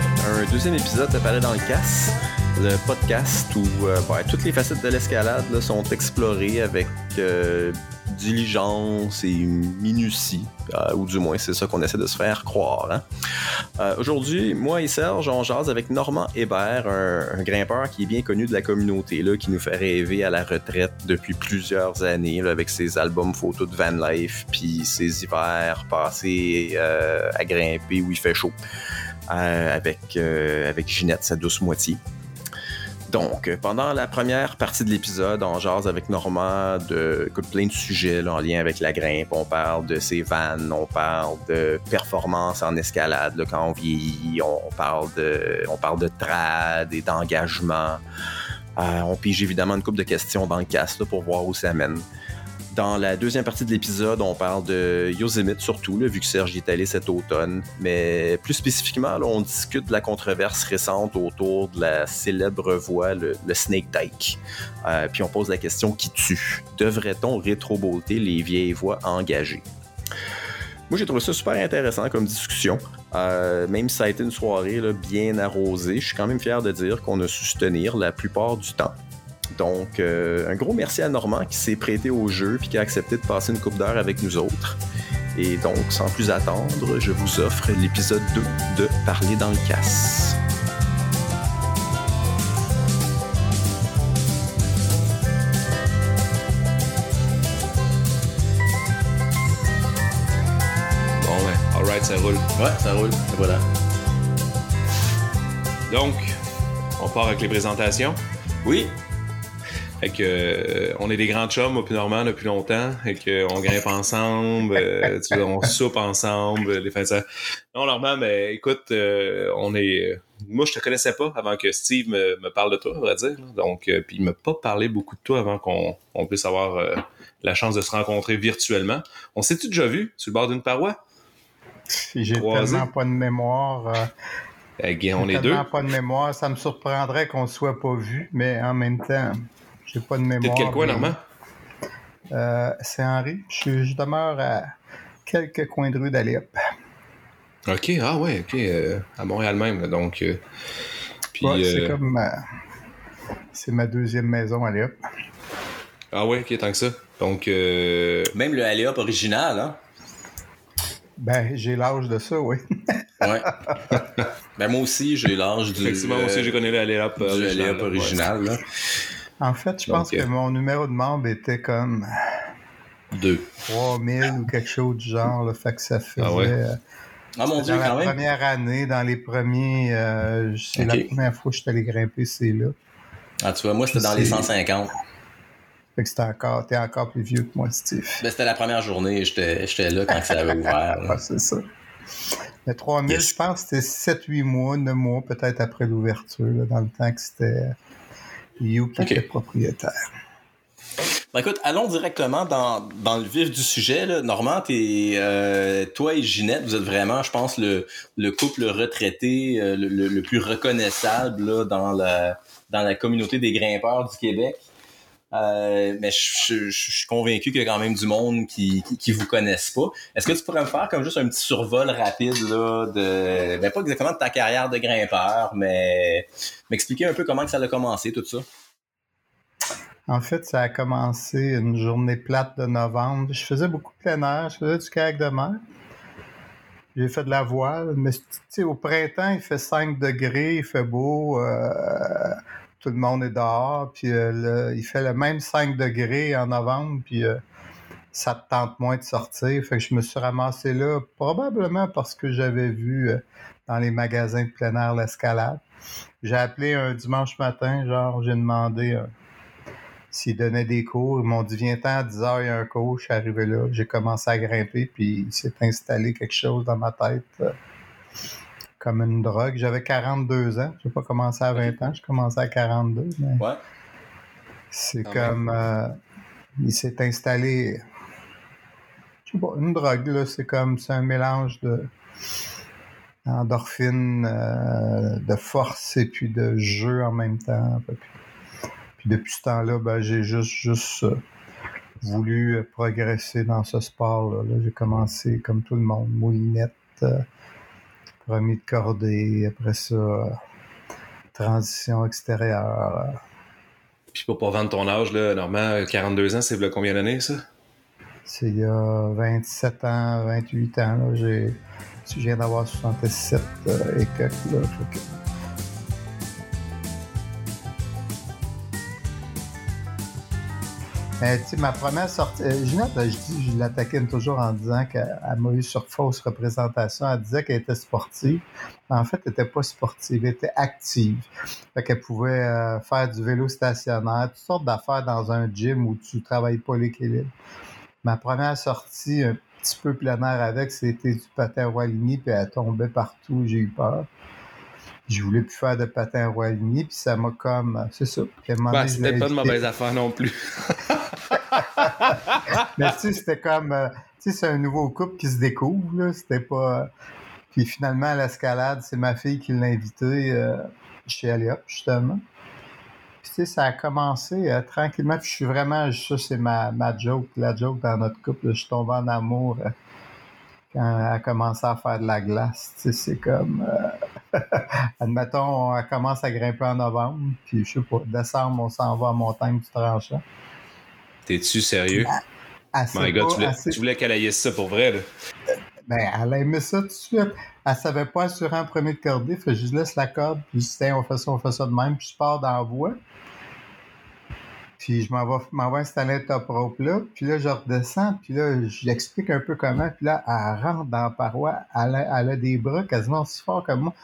un deuxième épisode de Palais dans le Casse, le podcast où euh, ouais, toutes les facettes de l'escalade sont explorées avec euh, diligence et minutie, euh, ou du moins c'est ça qu'on essaie de se faire croire. Hein. Aujourd'hui, moi et Serge, on jase avec Normand Hébert, un, grimpeur qui est bien connu de la communauté, là, qui nous fait rêver à la retraite depuis plusieurs années, avec ses albums photos de van life, puis ses hivers passés à grimper où il fait chaud, avec, euh, avec Ginette, sa douce moitié. Donc, euh, pendant la première partie de l'épisode, on jase avec Normand de plein de sujets en lien avec la grimpe. On parle de ses vannes, on parle de performance en escalade là, quand on vieillit, on, parle de, on parle de trad et d'engagement. Euh, on pige évidemment une couple de questions dans le cast là, pour voir où ça mène. Dans la deuxième partie de l'épisode, on parle de Yosemite surtout, vu que Serge y est allé cet automne. Mais plus spécifiquement, on discute de la controverse récente autour de la célèbre voie, le, Snake Dyke. Euh, puis on pose la question qui tue? Devrait-on rétrobolter les vieilles voies engagées? Moi, j'ai trouvé ça super intéressant comme discussion. Euh, même si ça a été une soirée bien arrosée, je suis quand même fier de dire qu'on a su se tenir la plupart du temps. Donc, euh, un gros merci à Normand qui s'est prêté au jeu puis qui a accepté de passer une coupe d'heure avec nous autres. Et donc, sans plus attendre, je vous offre l'épisode 2 de Parler dans le casse. Bon, ouais. Alright, ça roule. Ouais, ça roule. Et voilà. Donc, on part avec les présentations. Oui, Fait que, euh, on est des grands chums, moi puis Normand, depuis longtemps. Fait que, on grimpe ensemble, euh, tu vois, on soupe ensemble, les fins de semaine. Non, Normand, mais écoute, euh, on est... Moi, je te connaissais pas avant que Steve me, me parle de toi, à vrai dire. là. Donc, euh, puis il m'a pas parlé beaucoup de toi avant qu'on on puisse avoir euh, la chance de se rencontrer virtuellement. On s'est-tu déjà vu sur le bord d'une paroi? J'ai tellement pas de mémoire. euh, Eh, on est deux. tellement pas de mémoire. Ça me surprendrait qu'on ne soit pas vu, mais en même temps, j'ai pas de T'es mémoire. de quel coin, Normand? Euh, C'est Henri. Je, je demeure à quelques coins de rue d'Alep. OK, ah ouais, OK. euh, à Montréal même, là, donc... euh, puis, Ouais, C'est euh, comme. euh, c'est ma deuxième maison à Alep. Ah ouais, OK, tant que ça. Donc, euh, même le Aléop original, hein? Ben, j'ai l'âge de ça, oui. Ouais. ben moi aussi, j'ai l'âge du, effectivement, moi aussi, j'ai connu le du original. Aléop là, ouais. original. là. En fait, je Donc, pense que euh, mon numéro de membre était comme Deux. 3000 ou quelque chose du genre. Là, fait que ça faisait. Ah ouais? euh, Ah mon Dieu, dans la même. première année, dans les premiers. euh, c'est la première fois que je suis allé grimper, c'est là. Ah, tu vois, moi, c'était dans les C'est- 150. Fait que c'était encore, t'es encore plus vieux que moi, Steve. Ben, c'était la première journée, j'étais j'étais là quand ça avait ouvert. Ah, c'est ça. Mais 3000, Yes. je pense que c'était 7-8 mois, 9 mois peut-être après l'ouverture, dans le temps que c'était You qui Ok. était propriétaire. Ben, écoute, allons directement dans, dans le vif du sujet. Là. Normand, euh, toi et Ginette, vous êtes vraiment, je pense, le, le couple retraité euh, le, le- le plus reconnaissable là, dans, la, dans la communauté des grimpeurs du Québec. Euh, mais je, suis convaincu qu'il y a quand même du monde qui, qui, vous connaissent pas. Est-ce que tu pourrais me faire comme juste un petit survol rapide là, de, ben pas exactement de ta carrière de grimpeur, mais m'expliquer un peu comment que ça a commencé tout ça? En fait, ça a commencé une journée plate de novembre. Je faisais beaucoup de plein air, je faisais du kayak de mer. J'ai fait de la voile, mais au printemps, il fait 5 degrés, il fait beau, euh, tout le monde est dehors, puis euh, il fait le même 5 degrés en novembre, puis euh, ça te tente moins de sortir. Fait que je me suis ramassé là, probablement parce que j'avais vu euh, dans les magasins de plein air l'escalade. J'ai appelé un dimanche matin, genre, j'ai demandé s'ils donnaient des cours. Ils m'ont dit, viens-t'en à 10 h il y a un cours. Je suis arrivé là. J'ai commencé à grimper, puis il s'est installé quelque chose dans ma tête comme une drogue. J'avais 42 ans. Je n'ai pas commencé à 20 ans. Je commençais à 42. Mais Ouais. c'est Quand comme. euh, il s'est installé. Je sais pas, une drogue, là. C'est comme. C'est un mélange de. Endorphine, euh, de force et puis de jeu en même temps. Puis depuis ce temps-là, ben, j'ai juste, juste euh, voulu progresser dans ce sport-là. Là, j'ai commencé comme tout le monde, moulinette, euh, premier de cordée, après ça, transition extérieure. Puis pour pas vendre ton âge, là, Normand, 42 ans, c'est là combien d'années, ça? C'est il y a 27 ans, 28 ans. Là, j'ai, je viens d'avoir 67 euh, et quelques. Là, sais, ma première sortie, euh, Ginette, je dis, je l'attaquais toujours en disant qu'elle elle m'a eu sur fausse représentation. Elle disait qu'elle était sportive. En fait, elle n'était pas sportive, elle était active. Fait qu'elle pouvait euh, faire du vélo stationnaire, toutes sortes d'affaires dans un gym où tu travailles pas l'équilibre. Ma première sortie, un petit peu plein air avec, c'était du patin Roilini, puis elle tombait partout, j'ai eu peur. Je voulais plus faire de patin Roilini, puis ça m'a comme. euh, C'est ça. À Ben, je c'était pas de invité. mauvaise affaire non plus. Mais tu c'était comme. euh, tu sais, c'est un nouveau couple qui se découvre, là. C'était pas. Puis finalement, à l'escalade, c'est ma fille qui l'a invité euh, chez Aliop, justement. Puis tu sais, ça a commencé euh, tranquillement. Puis je suis vraiment. Ça, c'est ma, ma joke, la joke dans notre couple. Je suis tombé en amour euh, quand elle a commencé à faire de la glace. Tu sais, c'est comme. admettons, elle commence à grimper en novembre. Puis je sais pas, décembre, on s'en va à Montagne du Tranchant. T'es-tu sérieux? Elle sait My God, tu voulais, tu voulais qu'elle aille ça pour vrai, là. Ben, elle a aimé ça tout de suite. Elle savait pas assurer en premier de cordée. Fait que je laisse la corde, puis je dis, Tiens, on fait ça, on fait ça de même, puis je pars dans la voie. Puis je m'en vais, m'en installer le top rope là, puis là, je redescends, puis là, j'explique un peu comment, puis là, elle rentre dans la paroi, elle a, des bras quasiment aussi forts que moi.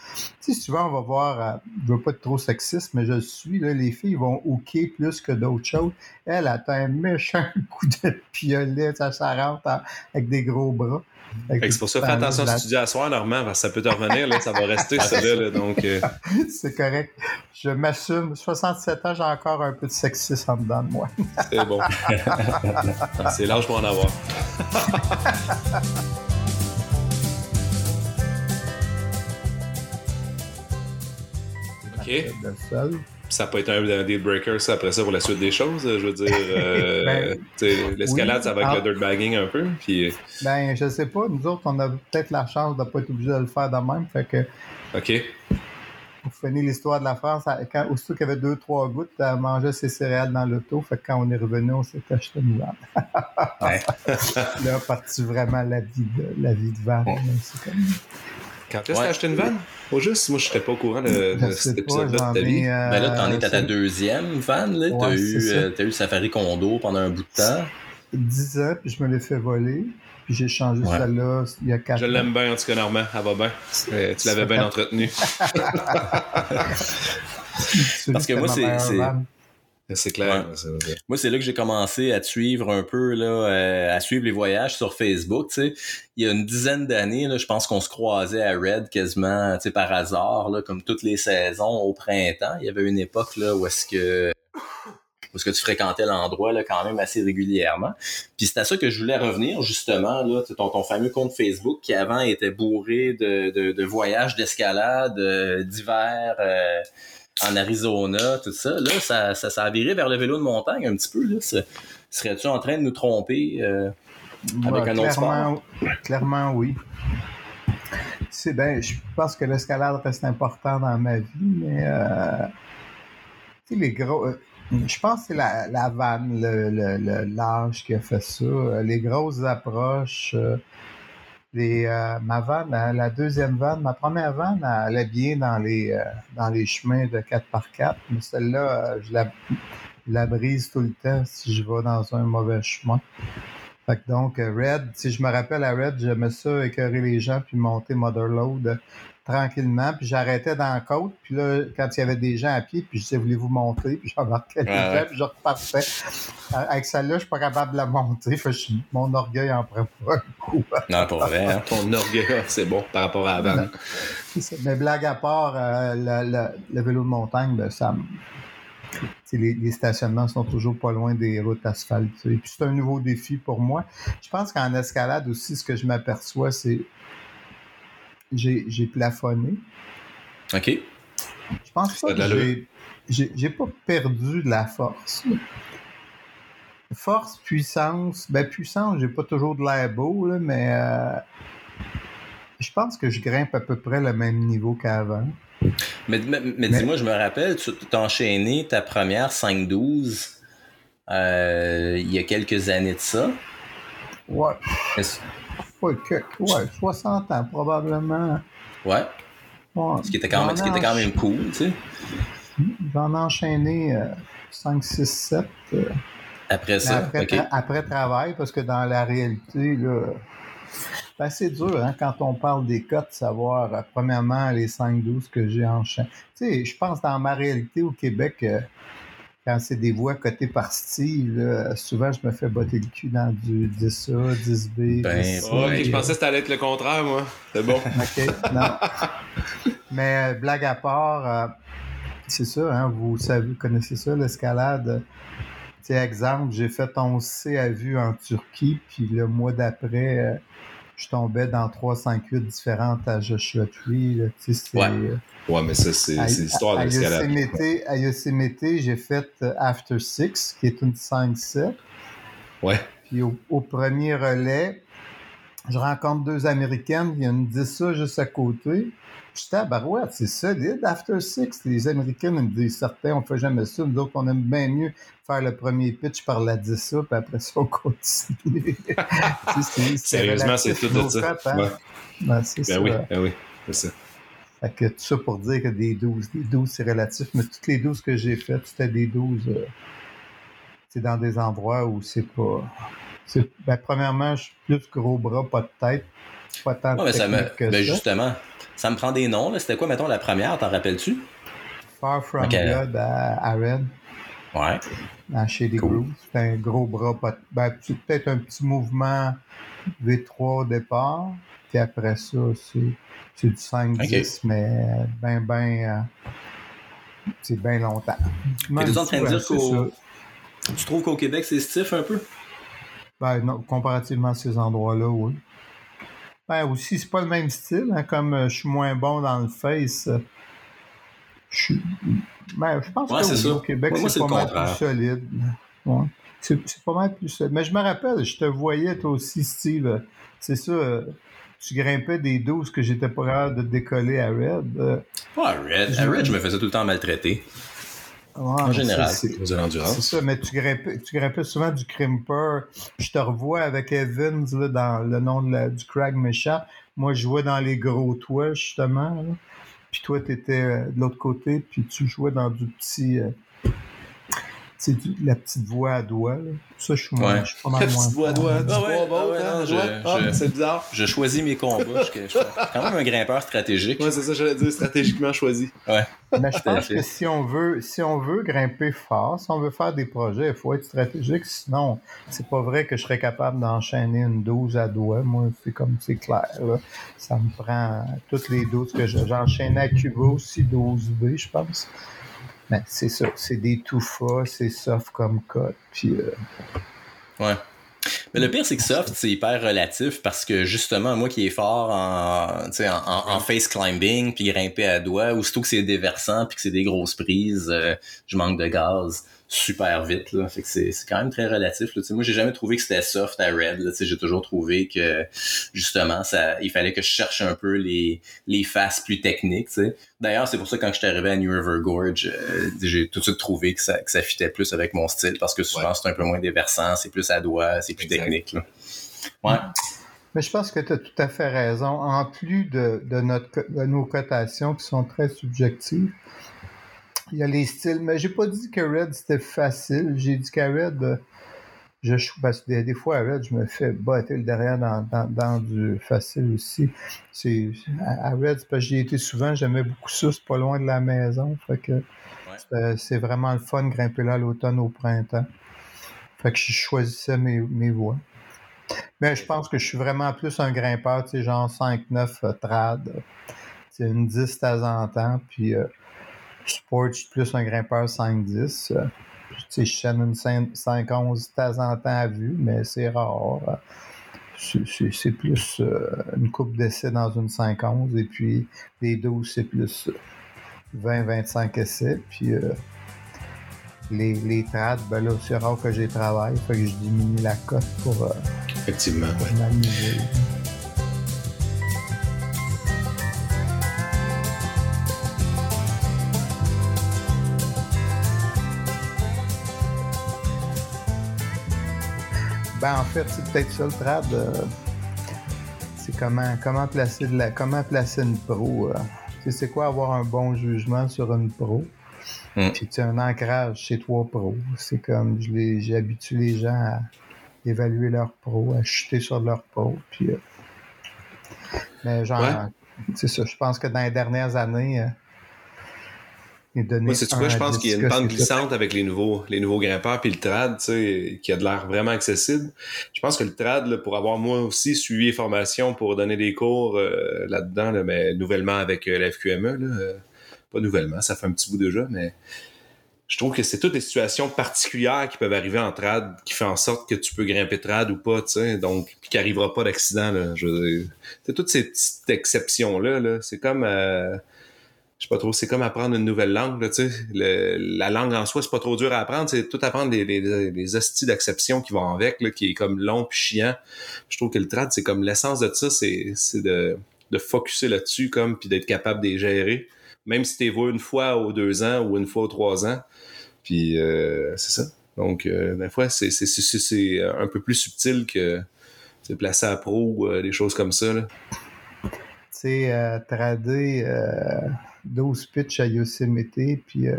Tu sais, souvent, on va voir, euh, je veux pas être trop sexiste, mais je le suis, là, les filles vont hooker plus que d'autres choses. Elle, elle a un méchant coup de piolet, ça, ça rentre en- avec des gros bras. C'est pour ça, fais attention si tu dis à soir, Normand, parce que ça peut te revenir, là, ça va rester, ça, là, là, donc... euh, C'est correct. Je m'assume. 67 ans, j'ai encore un peu de sexisme en dedans de moi. C'est bon. c'est l'âge pour en avoir. OK. Ça peut être un, un deal breaker, ça, après ça, pour la suite des choses. Je veux dire, euh, Ben, l'escalade, oui. ça va avec Ah. le dirtbagging un peu. Puis, Ben, je sais pas. Nous autres, on a peut-être la chance de pas être obligé de le faire de même. Fait que, OK. pour finir l'histoire de la France, elle- quand, aussitôt qu'il y avait deux, trois gouttes, elle mangeait ses céréales dans l'auto. Fait que quand on est revenu, on s'est acheté une vanne. Ouais. Là, parti vraiment la vie de, la vie de vanne. Quand est-ce que t'as acheté une vanne? Au juste, moi, je serais pas au courant de, Je cet épisode-là de ta vie. euh, Ben là, t'en es à ta deuxième fan, là. T'as Ouais, eu, c'est ça. euh, t'as eu Safari Condo pendant un bout de temps. 10 ans, puis je me l'ai fait voler. Puis j'ai changé Ouais. celle-là il y a 4 Je l'aime bien, en tout cas, Normand. Elle va bien. Euh, tu l'avais bien entretenue. Parce que moi, c'est- c'est- clair. Ouais. Moi, c'est là que j'ai commencé à te suivre un peu, là, euh, à suivre les voyages sur Facebook. Tu sais, il y a une dizaine d'années, là, je pense qu'on se croisait à Red quasiment, tu sais, par hasard, là, comme toutes les saisons au printemps. Il y avait une époque là où est-ce que où est-ce que tu fréquentais l'endroit là quand même assez régulièrement. Puis c'est à ça que je voulais revenir justement là, ton, ton fameux compte Facebook qui avant était bourré de, de, de voyages d'escalade euh, d'hiver. euh, en Arizona, tout ça, là, ça, ça, ça a viré vers le vélo de montagne un petit peu. Serais-tu en train de nous tromper? euh, Avec Ouais, un autre clairement, clairement, oui. C'est ben, je pense que l'escalade reste important dans ma vie, mais euh, tu sais, les gros. euh, je pense que c'est la, la vanne, le, le, le- l'âge qui a fait ça. Euh, Les grosses approches. Euh, ma vanne, euh, la deuxième vanne, ma première vanne, elle allait bien dans les, euh, dans les chemins de 4x4, mais celle-là, je la, la brise tout le temps si je vais dans un mauvais chemin. Fait que donc, Red, si je me rappelle à Red, j'aimais ça écœurer les gens puis monter Motherload euh, tranquillement. Puis j'arrêtais dans la côte. Puis là, quand il y avait des gens à pied, puis je disais, voulez-vous monter? Puis j'embarquais les gens, puis je repartais. Euh, Avec celle-là, je suis pas capable de la monter. Fait que je- mon orgueil en prend pas un coup. Non, pour vrai. hein? Ton orgueil, c'est bon par rapport à avant. Ça. Mais blague à part, euh, le, le- le vélo de montagne, ben, ça les, les stationnements sont toujours pas loin des routes asphaltées. Puis c'est un nouveau défi pour moi. Je pense qu'en escalade aussi, ce que je m'aperçois, c'est j'ai j'ai plafonné. OK. Je pense pas que j'ai pas perdu de la force. Force, puissance. Ben puissance, j'ai pas toujours de l'air beau, là, mais euh, je pense que je grimpe à peu près le même niveau qu'avant. Mais, mais, dis-moi, je me rappelle, tu t'as enchaîné ta première 5-12 euh, il y a quelques années de ça. Ouais. Ouais, ouais, 60 ans probablement. Ouais. ce, qui était quand même, ce qui était quand même cool, tu sais. J'en ai enchaîné 5, 6, 7. après ça, après, après, travail, parce que dans la réalité, là, c'est assez dur hein, quand on parle des cotes, savoir, euh, premièrement, les 5-12 que j'ai enchaîné. Tu sais, je pense dans ma réalité au Québec, euh, quand c'est des voix cotées par style, souvent je me fais botter le cul dans du 10A, 10B. Ben, je pensais que ça allait être le contraire, moi. C'est bon. OK, non. Mais euh, blague à part, c'est ça, hein, vous savez, vous connaissez ça, l'escalade? Tu exemple, j'ai fait 11C à vue en Turquie, puis le mois d'après, je tombais dans 358 différentes à Joshua Tree. ouais. ouais, mais ça, c'est l'histoire de l'escalade. À Yosemite, j'ai fait euh, After Six, qui est une 5-7. Ouais. Puis au, premier relais, je rencontre deux Américaines, il y a une 10 juste à côté. J'étais à Barouette, c'est solide, After Six. Les Américains me disent certains, on fait jamais ça. Nous autres, on aime bien mieux faire le premier pitch par la 10 ça, puis après ça, on continue. Sérieusement, c'est tout ça. Hein? Ben, c'est ben Oui, ben oui, c'est ça. Fait que tout ça pour dire que des 12, des 12, c'est relatif, mais toutes les 12 que j'ai faites, c'était des 12, euh, c'est dans des endroits où c'est pas. Ben, premièrement, je suis plus gros bras, pas de tête. Pas tant de ça me... que ben, Justement, ça me prend des noms. C'était quoi, mettons, la première, t'en rappelles-tu? Far From Blood à, Red. Ouais. À chez des Grooves. C'était un gros bras. Pas... Ben, peut-être un petit mouvement V3 au départ. Puis après ça, c'est du 5-10, mais ben, ben. Euh, c'est bien longtemps. Tu es en train de dire qu'au. Tu trouves qu'au Québec, c'est stiff un peu? Ben non, comparativement à ces endroits-là, oui. Ben aussi, c'est pas le même style. Hein, comme euh, je suis moins bon dans le face, euh, je Ben, je pense que au Québec, c'est pas mal plus solide. Ouais. C'est pas mal plus solide. Mais je me rappelle, je te voyais toi aussi, Steve. C'est ça. Euh, tu grimpais des 12 que j'étais pas capable de décoller à Red. Pas à Red. À Red, je me faisais tout le temps maltraiter en général, c'est ça, mais tu grimpais, tu grimpais souvent du crimper. Je te revois avec Evans là, dans le nom de du Crag méchant. Moi, je jouais dans les gros toits, justement. Puis toi, tu étais euh, de l'autre côté, puis tu jouais dans du petit. Euh, c'est la petite voix à doigt. Là. Ça, je suis, moins, je suis pas mal la petite voix à doigt. Ah ouais, ah, c'est bizarre. Je choisis mes combats. je, suis quand même un grimpeur stratégique. Ouais, c'est ça, j'allais dire, stratégiquement choisi. Ouais. Mais je pense que si on veut, si on veut grimper fort, si on veut faire des projets, il faut être stratégique. Sinon, c'est pas vrai que je serais capable d'enchaîner une 12 à doigt. Moi, c'est comme c'est clair. Là. Ça me prend toutes les 12 que j'enchaîne à Cuba aussi, 12B, je pense. Mais c'est ça, c'est des tout c'est soft comme code. Puis, euh, Ouais. Mais le pire, c'est que soft, c'est hyper relatif parce que justement, moi qui est fort en, en, en, face climbing, puis grimper à doigts, aussitôt que c'est déversant, puis que c'est des grosses prises, euh, je manque de gaz super vite. Là. Fait que c'est, c'est quand même très relatif. Là. Moi, j'ai jamais trouvé que c'était soft à Red. Là. J'ai toujours trouvé que justement, ça, il fallait que je cherche un peu les, les faces plus techniques. sais. D'ailleurs, c'est pour ça que quand je suis arrivé à New River Gorge, euh, j'ai tout de suite trouvé que ça, que ça fitait plus avec mon style parce que souvent c'est un peu moins déversant, c'est plus à doigt, c'est plus technique. Là. Ouais. Mais je pense que tu as tout à fait raison. En plus de, de, notre, de nos cotations qui sont très subjectives, il y a les styles, mais j'ai pas dit que Red c'était facile. J'ai dit qu'à Red, euh, je, parce que des, fois à Red, je me fais botter le derrière dans, dans, du facile aussi. C'est, à, Red, parce que j'y étais souvent, j'aimais beaucoup ça, c'est pas loin de la maison. Fait que c'est vraiment le fun de grimper là l'automne, au printemps. Fait que je choisissais mes, mes voies. Mais je pense que je suis vraiment plus un grimpeur, tu sais, genre 5-9 euh, trad. C'est une 10 de temps en temps, puis euh, Sport, je suis plus un grimpeur 5-10. Euh, je chaîne une 5-11 de temps en temps à vue, mais c'est rare. C'est plus euh, une coupe d'essai dans une 5-11 et puis les 12, c'est plus 20-25 essais. Puis euh, les, les trades, ben là, c'est rare que j'ai travaillé, fait que je diminue la cote pour, Effectivement, m'amuser. Ben, en fait, c'est peut-être ça le trad. euh, c'est comment, comment, placer de la, comment placer une pro. euh. C'est quoi avoir un bon jugement sur une pro? Mm. Puis tu as un ancrage chez toi pro. C'est comme je les- gens à évaluer leur pro, à chuter sur leur pro. Puis, euh, mais genre, Ouais. c'est ça. Je pense que dans les dernières années, Moi, c'est quoi? Je pense qu'il y a une pente glissante avec les nouveaux, les nouveaux grimpeurs, puis le trad, tu sais, qui a de l'air vraiment accessible. Je pense que le trad, là, pour avoir moi aussi suivi les formations pour donner des cours euh, là-dedans, là, mais nouvellement avec euh, la FQME, là, euh, pas nouvellement, ça fait un petit bout déjà, mais je trouve que c'est toutes des situations particulières qui peuvent arriver en trad qui fait en sorte que tu peux grimper trad ou pas, tu sais, donc, puis qu'il n'arrivera pas d'accident, là. Je veux dire, c'est toutes ces petites exceptions-là, là. C'est comme, euh, je sais pas trop, c'est comme apprendre une nouvelle langue, là, tu sais. La langue en soi, c'est pas trop dur à apprendre, c'est tout apprendre des, des, des hosties d'acception qui vont avec, là, qui est comme long puis chiant. Je trouve que le trad, c'est comme l'essence de ça, c'est, c'est de, de focuser là-dessus, comme, puis d'être capable de les gérer. Même si t'es vu une fois aux deux ans ou une fois aux trois ans. Puis, euh, c'est ça. Donc, euh, fois, c'est, c'est, c'est, c'est- un peu plus subtil que, c'est placé à pro ou euh, des choses comme ça, là. tu sais, euh, trader euh, 12 pitchs à Yosemite, puis euh,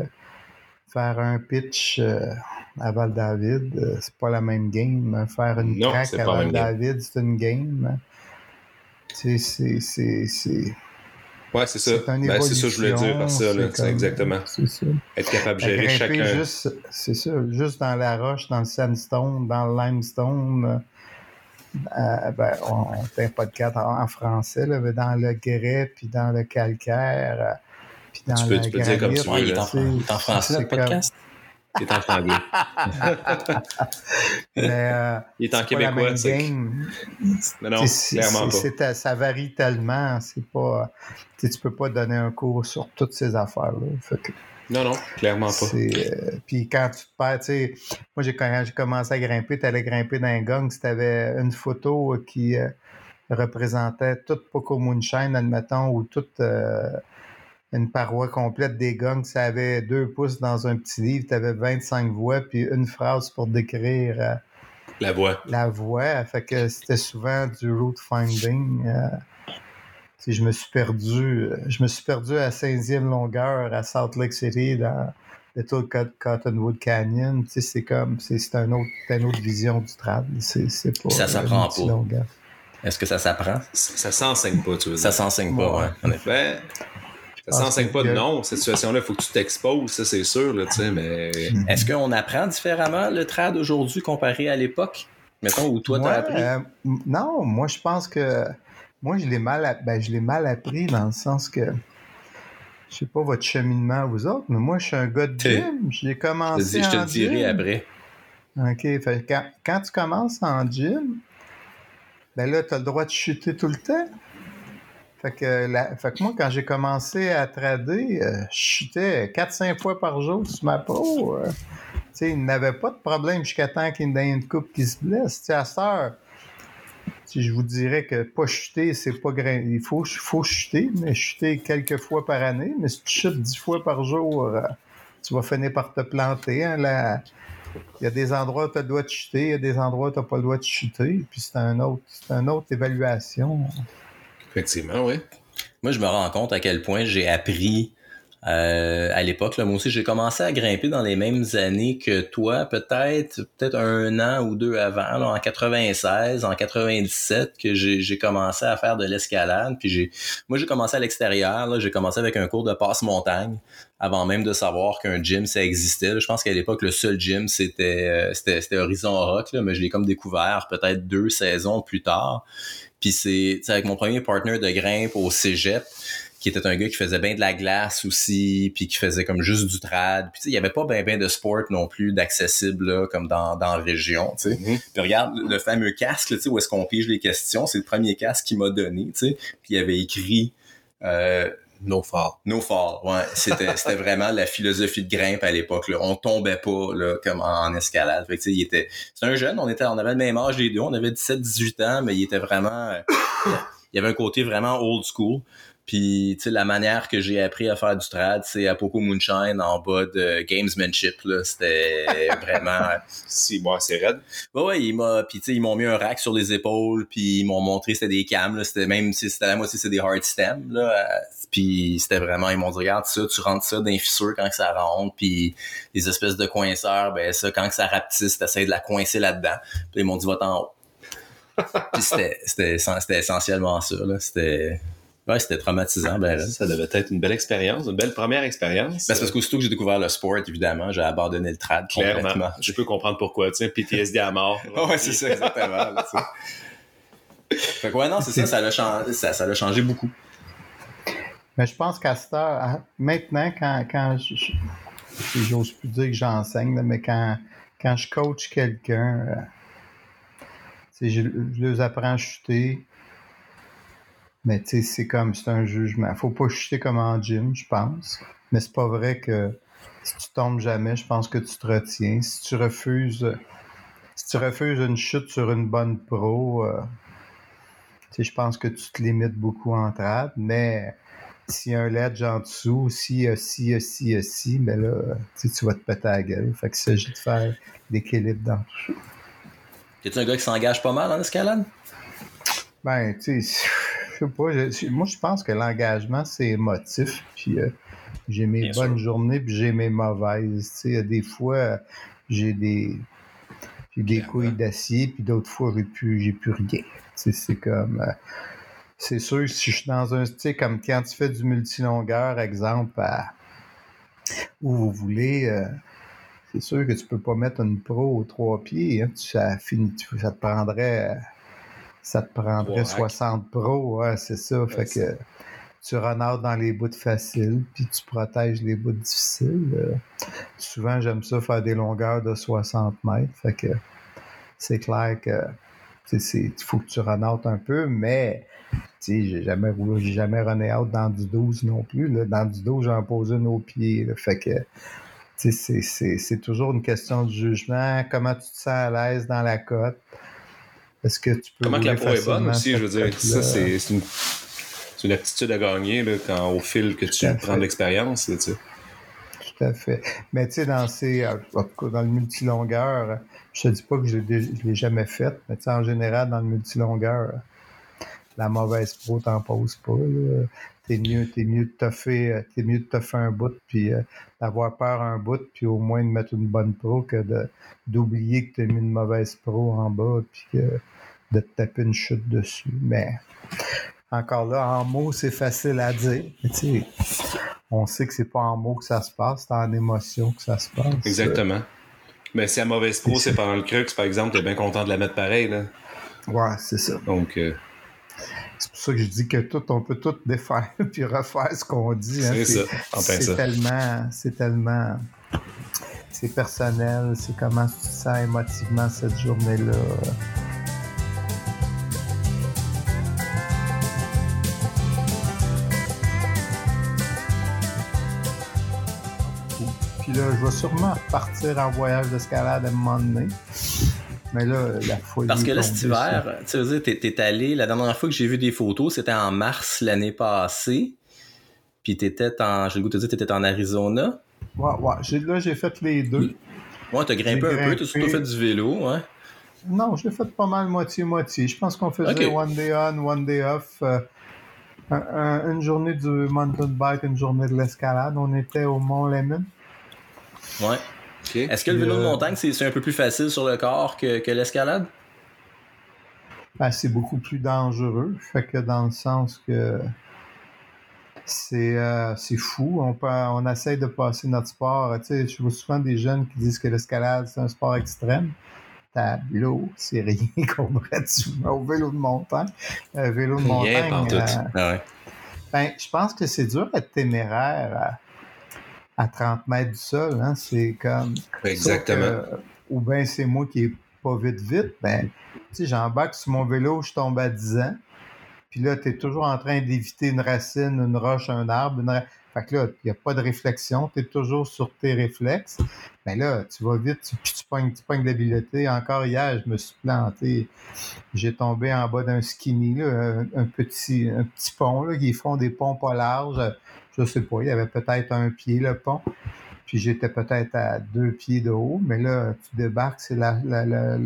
faire un pitch euh, à Val-David, euh, c'est pas la même game. Faire une Non, craque à pas. Val-David, c'est une game. Sais, c'est- c'est- c'est Ouais, c'est ça. c'est Ben, c'est ça que je voulais dire par ça, là. comme- exactement. C'est ça. Être capable de gérer chacun. juste, c'est ça, juste dans la roche, dans le sandstone, dans le limestone. euh, ben, on, on fait un podcast en, en français, là, mais dans le grès, puis dans le calcaire, puis dans Tu peux- la tu peux dire comme tu Ouais, il est en, français, notre podcast? Il est en franglais. Mais, euh, Il est en québécois, game. Non, clairement pas. ça varie tellement, c'est pas. Tu peux pas donner un cours sur toutes ces affaires-là. Non, non, clairement pas. euh, puis quand tu te perds, tu sais, moi j'ai quand j'ai commencé à grimper, tu allais grimper dans un gang, si tu avais une photo euh, qui euh, représentait toute Poco Moonshine, admettons, ou toute euh, une paroi complète des gangs, ça avait deux pouces dans un petit livre, tu avais 25 voix, puis une phrase pour décrire. euh, La voix. la voix. Fait que c'était souvent du route finding. euh, je me suis perdu. euh, Je me suis perdu à 16e longueur à Salt Lake City dans Little Cot- Cottonwood Canyon. Tu sais, c'est comme c'est c'est un autre, une autre vision du trad. C'est c'est pas. Ça s'apprend multi-longueur. Est-ce que ça s'apprend? Ça, ça s'enseigne pas, tu veux Ça dire. s'enseigne pas, Ouais. ouais, en effet. Ben, ça Ah, s'enseigne c'est pas de non. Cette situation-là, il faut que tu t'exposes, ça, c'est sûr, là, tu sais, mais. Est-ce qu'on apprend différemment le trad aujourd'hui comparé à l'époque? Mettons, où toi, t'as appris? euh, non, moi je pense que moi je l'ai mal, ben, je l'ai mal appris dans le sens que je sais pas votre cheminement vous autres, mais moi je suis un gars de gym. J'ai je te, commencé dis- je te en le dirai gym. après. OK. Fait que quand, quand tu commences en gym, ben là, tu as le droit de chuter tout le temps. Fait que, la- fait que moi, quand j'ai commencé à trader, euh, je chutais 4-5 fois par jour sur ma pro. euh. sais, il n'avait pas de problème jusqu'à temps qu'il y ait une coupe qui se blesse. Tu sais, à cette je vous dirais que pas chuter, c'est pas grand. Il faut, faut chuter, mais chuter quelques fois par année. Mais si tu chutes 10 fois par jour, euh, tu vas finir par te planter. hein, il y a des endroits où tu as le droit de chuter, il y a des endroits où tu n'as pas le droit de chuter. Puis c'est un autre, c'est une autre évaluation. Effectivement, oui. Moi, je me rends compte à quel point j'ai appris euh, à l'époque. Moi aussi, j'ai commencé à grimper dans les mêmes années que toi, peut-être peut-être un an ou deux avant, en 96, en 97, que j'ai commencé à faire de l'escalade. Puis j'ai, moi, j'ai commencé à l'extérieur. J'ai commencé avec un cours de passe-montagne avant même de savoir qu'un gym ça existait. Je pense qu'à l'époque, le seul gym c'était euh, c'était c'était Horizon Rock, là, mais je l'ai comme découvert peut-être deux saisons plus tard. Puis c'est avec mon premier partner de grimpe au cégep, qui était un gars qui faisait bien de la glace aussi, puis qui faisait comme juste du trad. Puis tu sais, il y avait pas bien ben de sport non plus d'accessible là, comme dans, dans la région, tu. Mhm. Puis regarde le fameux casque, là, tu sais, où est-ce qu'on pige les questions, c'est le premier casque qu'il m'a donné, tu sais. Puis il avait écrit euh, No fall. No fall, ouais. C'était, c'était vraiment la philosophie de grimpe à l'époque. Là. On tombait pas là, comme en, escalade. Fait que, il était. C'est un jeune, on était, on avait le même âge les deux, on avait 17-18 ans, mais il était vraiment. euh, il y avait un côté vraiment old school. Puis, tu sais, la manière que j'ai appris à faire du trad, c'est à Poco Moonshine en bas de gamesmanship, là. C'était vraiment... Si, bon, c'est raide. Ouais, ouais, il m'a... Puis, tu sais, ils m'ont mis un rack sur les épaules, puis ils m'ont montré c'était des cams, là. C'était même, si c'était à la moitié, c'est des hard stems, là. Puis, c'était vraiment... Ils m'ont dit, regarde ça, tu rentres ça dans les fissures quand ça rentre, puis les espèces de coinceurs, ben ça, quand ça rapetisse, t'essayes de la coincer là-dedans. Puis, ils m'ont dit, va-t'en haut. puis, c'était, c'était, c'était essentiellement ça, là. C'était... Ouais, c'était traumatisant. Ben, ça devait être une belle expérience, une belle première expérience. Ben, c'est parce qu'aussitôt que j'ai découvert le sport, évidemment, j'ai abandonné le trad Clairement. complètement. Je peux comprendre pourquoi, tu sais, PTSD à mort. ouais, c'est ça, exactement. là, fait que ouais, non, c'est ça, ça l'a changé, ça, changé beaucoup. Mais je pense qu'à cette heure, maintenant, quand, quand je, j'ose plus dire que j'enseigne, mais quand, quand je coach quelqu'un, euh, je, je leur apprends à chuter. Mais tu sais, c'est comme, c'est un jugement. Faut pas chuter comme en gym, je pense. Mais c'est pas vrai que si tu tombes jamais, je pense que tu te retiens. Si tu refuses, si tu refuses une chute sur une bonne pro, euh, tu sais, je pense que tu te limites beaucoup en trad, mais s'il y a un ledge en dessous, il y a ci, ben là, tu vas te péter la gueule. Fait qu'il s'agit de faire l'équilibre dans tout. T'es-tu un gars qui s'engage pas mal en escalade? Ben, tu sais, je sais pas. je- moi, je pense que l'engagement, c'est émotif. Puis euh, j'ai mes Bien bonnes sûr. journées, puis j'ai mes mauvaises. Tu sais, des fois, euh, j'ai des, j'ai des couilles d'acier, puis d'autres fois, j'ai plus, j'ai plus rien. C'est comme. euh, c'est sûr, si je suis dans un. Tu sais, comme quand tu fais du multilongueur, exemple, à, où vous voulez. euh, c'est sûr que tu peux pas mettre une pro aux trois pieds. Hein, tu- ça, finit, ça te prendrait. euh, ça te prendrait Trois racks. 60 pros, ouais, c'est ça. fait que tu renardes dans les bouts faciles, puis tu protèges les bouts difficiles. Euh, souvent, j'aime ça faire des longueurs de 60 mètres. Fait que c'est clair que il faut que tu renardes un peu, mais j'ai jamais j'ai jamais runné out dans du 12 non plus. Là. Dans du 12, j'en pose une au pied. là. Fait que c'est toujours une question de jugement. Comment tu te sens à l'aise dans la cote? Est-ce que tu peux. Comment que la pro est bonne aussi, je veux dire. Ça, c'est c'est une, aptitude à gagner là, quand, au fil que tu prends de l'expérience. là, tu sais. Tout à fait. Mais tu sais, dans ces. euh, dans le multilongueur, je te dis pas que je je l'ai jamais fait, mais tu sais, en général, dans le multilongueur, la mauvaise pro t'en poses pas. T'es mieux, t'es mieux de toffer, euh, t'es mieux de toffer un bout, puis euh, d'avoir peur un bout, puis au moins de mettre une bonne pro que de d'oublier que t'as mis une mauvaise pro en bas, puis que de te taper une chute dessus. Mais encore là, en mots, c'est facile à dire. Mais tu sais, on sait que c'est pas en mots que ça se passe, c'est en émotion que ça se passe. Exactement. Mais si la mauvaise pro, c'est pendant le crux, par exemple, t'es bien content de la mettre pareil. Là. Ouais, c'est ça. Donc, euh, C'est pour ça que je dis que tout, on peut tout défaire puis refaire ce qu'on dit. hein. c'est C'est tellement, c'est tellement, c'est personnel, c'est comment tu te sens émotivement cette journée-là. Puis là, je vais sûrement repartir en voyage d'escalade à un moment donné. Mais là, la folie. Parce que là, cet hiver, tu veux dire, t'es, allé, la dernière fois que j'ai vu des photos, c'était en mars l'année passée. Puis t'étais en, j'ai le goût de te dire, t'étais en Arizona. Ouais, ouais. J'ai- Là, j'ai fait les deux. Ouais, t'as grimpé J'ai un peu, t'as surtout fait du vélo, ouais. Non, je l'ai fait pas mal moitié-moitié. Je pense qu'on faisait one day on, one day off. euh, un- un- une journée du mountain bike, une journée de l'escalade. On était au Mont Lemmon. Ouais. Est-ce que le vélo de Euh, montagne, c'est, un peu plus facile sur le corps que, que l'escalade? Ben, c'est beaucoup plus dangereux. Fait que dans le sens que c'est euh, c'est fou. On, peut, on essaye de passer notre sport. Tu sais, je vois souvent des jeunes qui disent que l'escalade, c'est un sport extrême. Tableau, c'est rien comparativement au vélo de montagne. Un vélo de montagne. euh, Ah ouais. Ben, je pense que c'est dur d'être téméraire à, à 30 mètres du sol. Hein? C'est comme. Exactement. Que, ou bien c'est moi qui est pas vite vite. Ben, tu sais, j'embarque sur mon vélo, je tombe à 10 ans. Puis là, tu es toujours en train d'éviter une racine, une roche, un arbre. Une ra- Fait que là, il n'y a pas de réflexion, tu es toujours sur tes réflexes. Mais là, tu vas vite, tu, puis tu pognes, tu pognes l'habileté. Encore hier, je me suis planté. J'ai tombé en bas d'un skinny, là, un, petit, un petit pont, là, qui font des ponts pas larges. Je sais pas, il y avait peut-être un pied, le pont. Puis j'étais peut-être à deux pieds de haut, mais là, tu débarques, c'est la, la, la,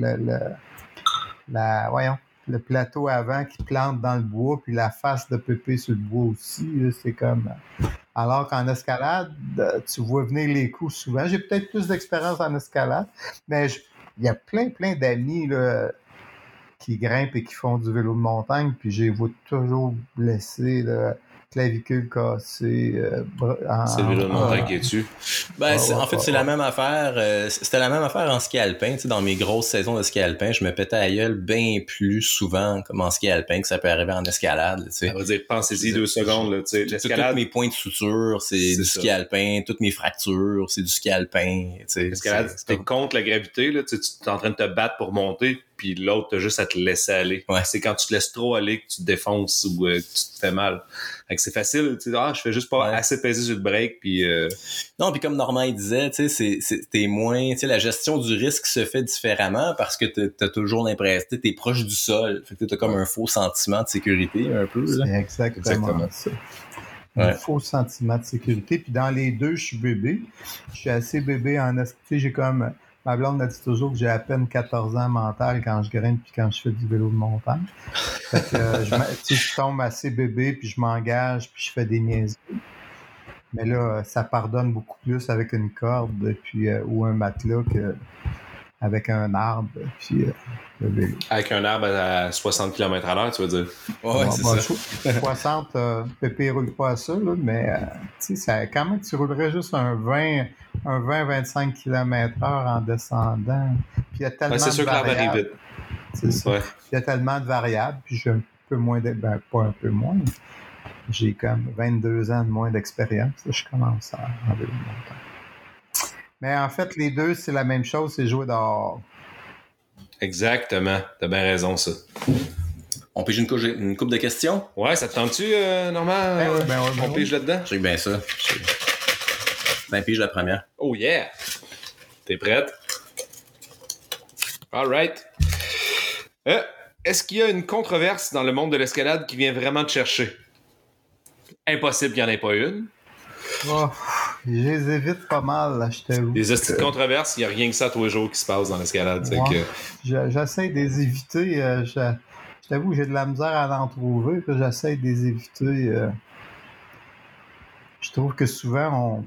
la, voyons, le plateau avant qui plante dans le bois, puis la face de Pépé sur le bois aussi. C'est comme. Alors qu'en escalade, euh, tu vois venir les coups souvent. J'ai peut-être plus d'expérience en escalade, mais il y a plein, plein d'amis qui grimpent et qui font du vélo de montagne, puis je les toujours blessés, là, clavicule cassé. euh, en- C'est le vélo de en- dessus. Ben, en fait, c'est la même affaire. euh, C'était la même affaire en ski alpin. Tu sais, dans mes grosses saisons de ski alpin, je me pétais à gueule bien plus souvent comme en ski alpin que ça peut arriver en escalade. Tu sais. Ça veut dire, pensez-y deux secondes, là, tu sais. Tous L'escalade, mes points de suture, c'est du ça. ski alpin. Toutes mes fractures, c'est du ski alpin. tu sais. l'escalade, C'est- t'es contre la gravité, là, tu sais, tu es en train de te battre pour monter, puis l'autre, t'as juste à te laisser aller. Ouais. C'est quand tu te laisses trop aller que tu te défonces ou euh, que tu te fais mal. Fait que c'est facile, tu sais, ah, je fais juste pas Ouais. assez peser sur le break, puis euh, Non, puis comme Normand il disait, tu sais, c'est- moins, tu sais, la gestion du risque se fait différemment parce que t'as- toujours l'impression, tu sais, t'es proche du sol, fait que t'as comme un faux sentiment de sécurité un peu. Là. C'est exactement, Exactement. ça. Ouais. Un faux sentiment de sécurité. Puis dans les deux, je suis bébé. Je suis assez bébé en es- tu sais, j'ai comme. Ma blonde m'a dit toujours que j'ai à peine 14 ans mental quand je grimpe puis quand je fais du vélo de montagne. Fait que euh, je, m'a- tu sais, je tombe assez bébé puis je m'engage puis je fais des niaiseries. Mais là, euh, ça pardonne beaucoup plus avec une corde puis, euh, ou un matelas que avec un arbre puis euh, le vélo. avec un arbre à 60 km à l'heure, tu veux dire? Ouais, Bon, c'est bon, ça. so- 60, euh, Pépé roule pas à ça, là, mais euh, tu sais, ça- quand même, tu roulerais juste un 20, un 20-25 km heure en descendant. Puis il y a tellement Ouais, c'est de sûr que l'arbre arrive variables. vite. C'est ça. Ouais. Il y a tellement de variables, puis j'ai un peu moins de, ben, pas un peu moins. mais J'ai comme 22 ans de moins d'expérience. Je commence à en vélo de montagne. Mais en fait, les deux, c'est la même chose, c'est jouer dehors. Exactement. T'as bien raison, ça. On pige une, couche- une coupe de questions? Ouais, ça te tente-tu, euh, Normand? Ben oui, ben oui, ben on oui. pige là-dedans? J'ai bien ça. Ben, pige la première. Oh yeah! T'es prête? All right. Euh, Est-ce qu'il y a une controverse dans le monde de l'escalade qui vient vraiment te chercher? Impossible qu'il n'y en ait pas une. Oh, je les évite pas mal, là, je t'avoue. Des hosties de controverses, il n'y a rien que ça tous les jours qui se passe dans l'escalade. Ouais. que- J'essaie de les éviter. euh, je je t'avoue, j'ai de la misère à en trouver. puis J'essaie de les éviter. euh. Je trouve que souvent, on. En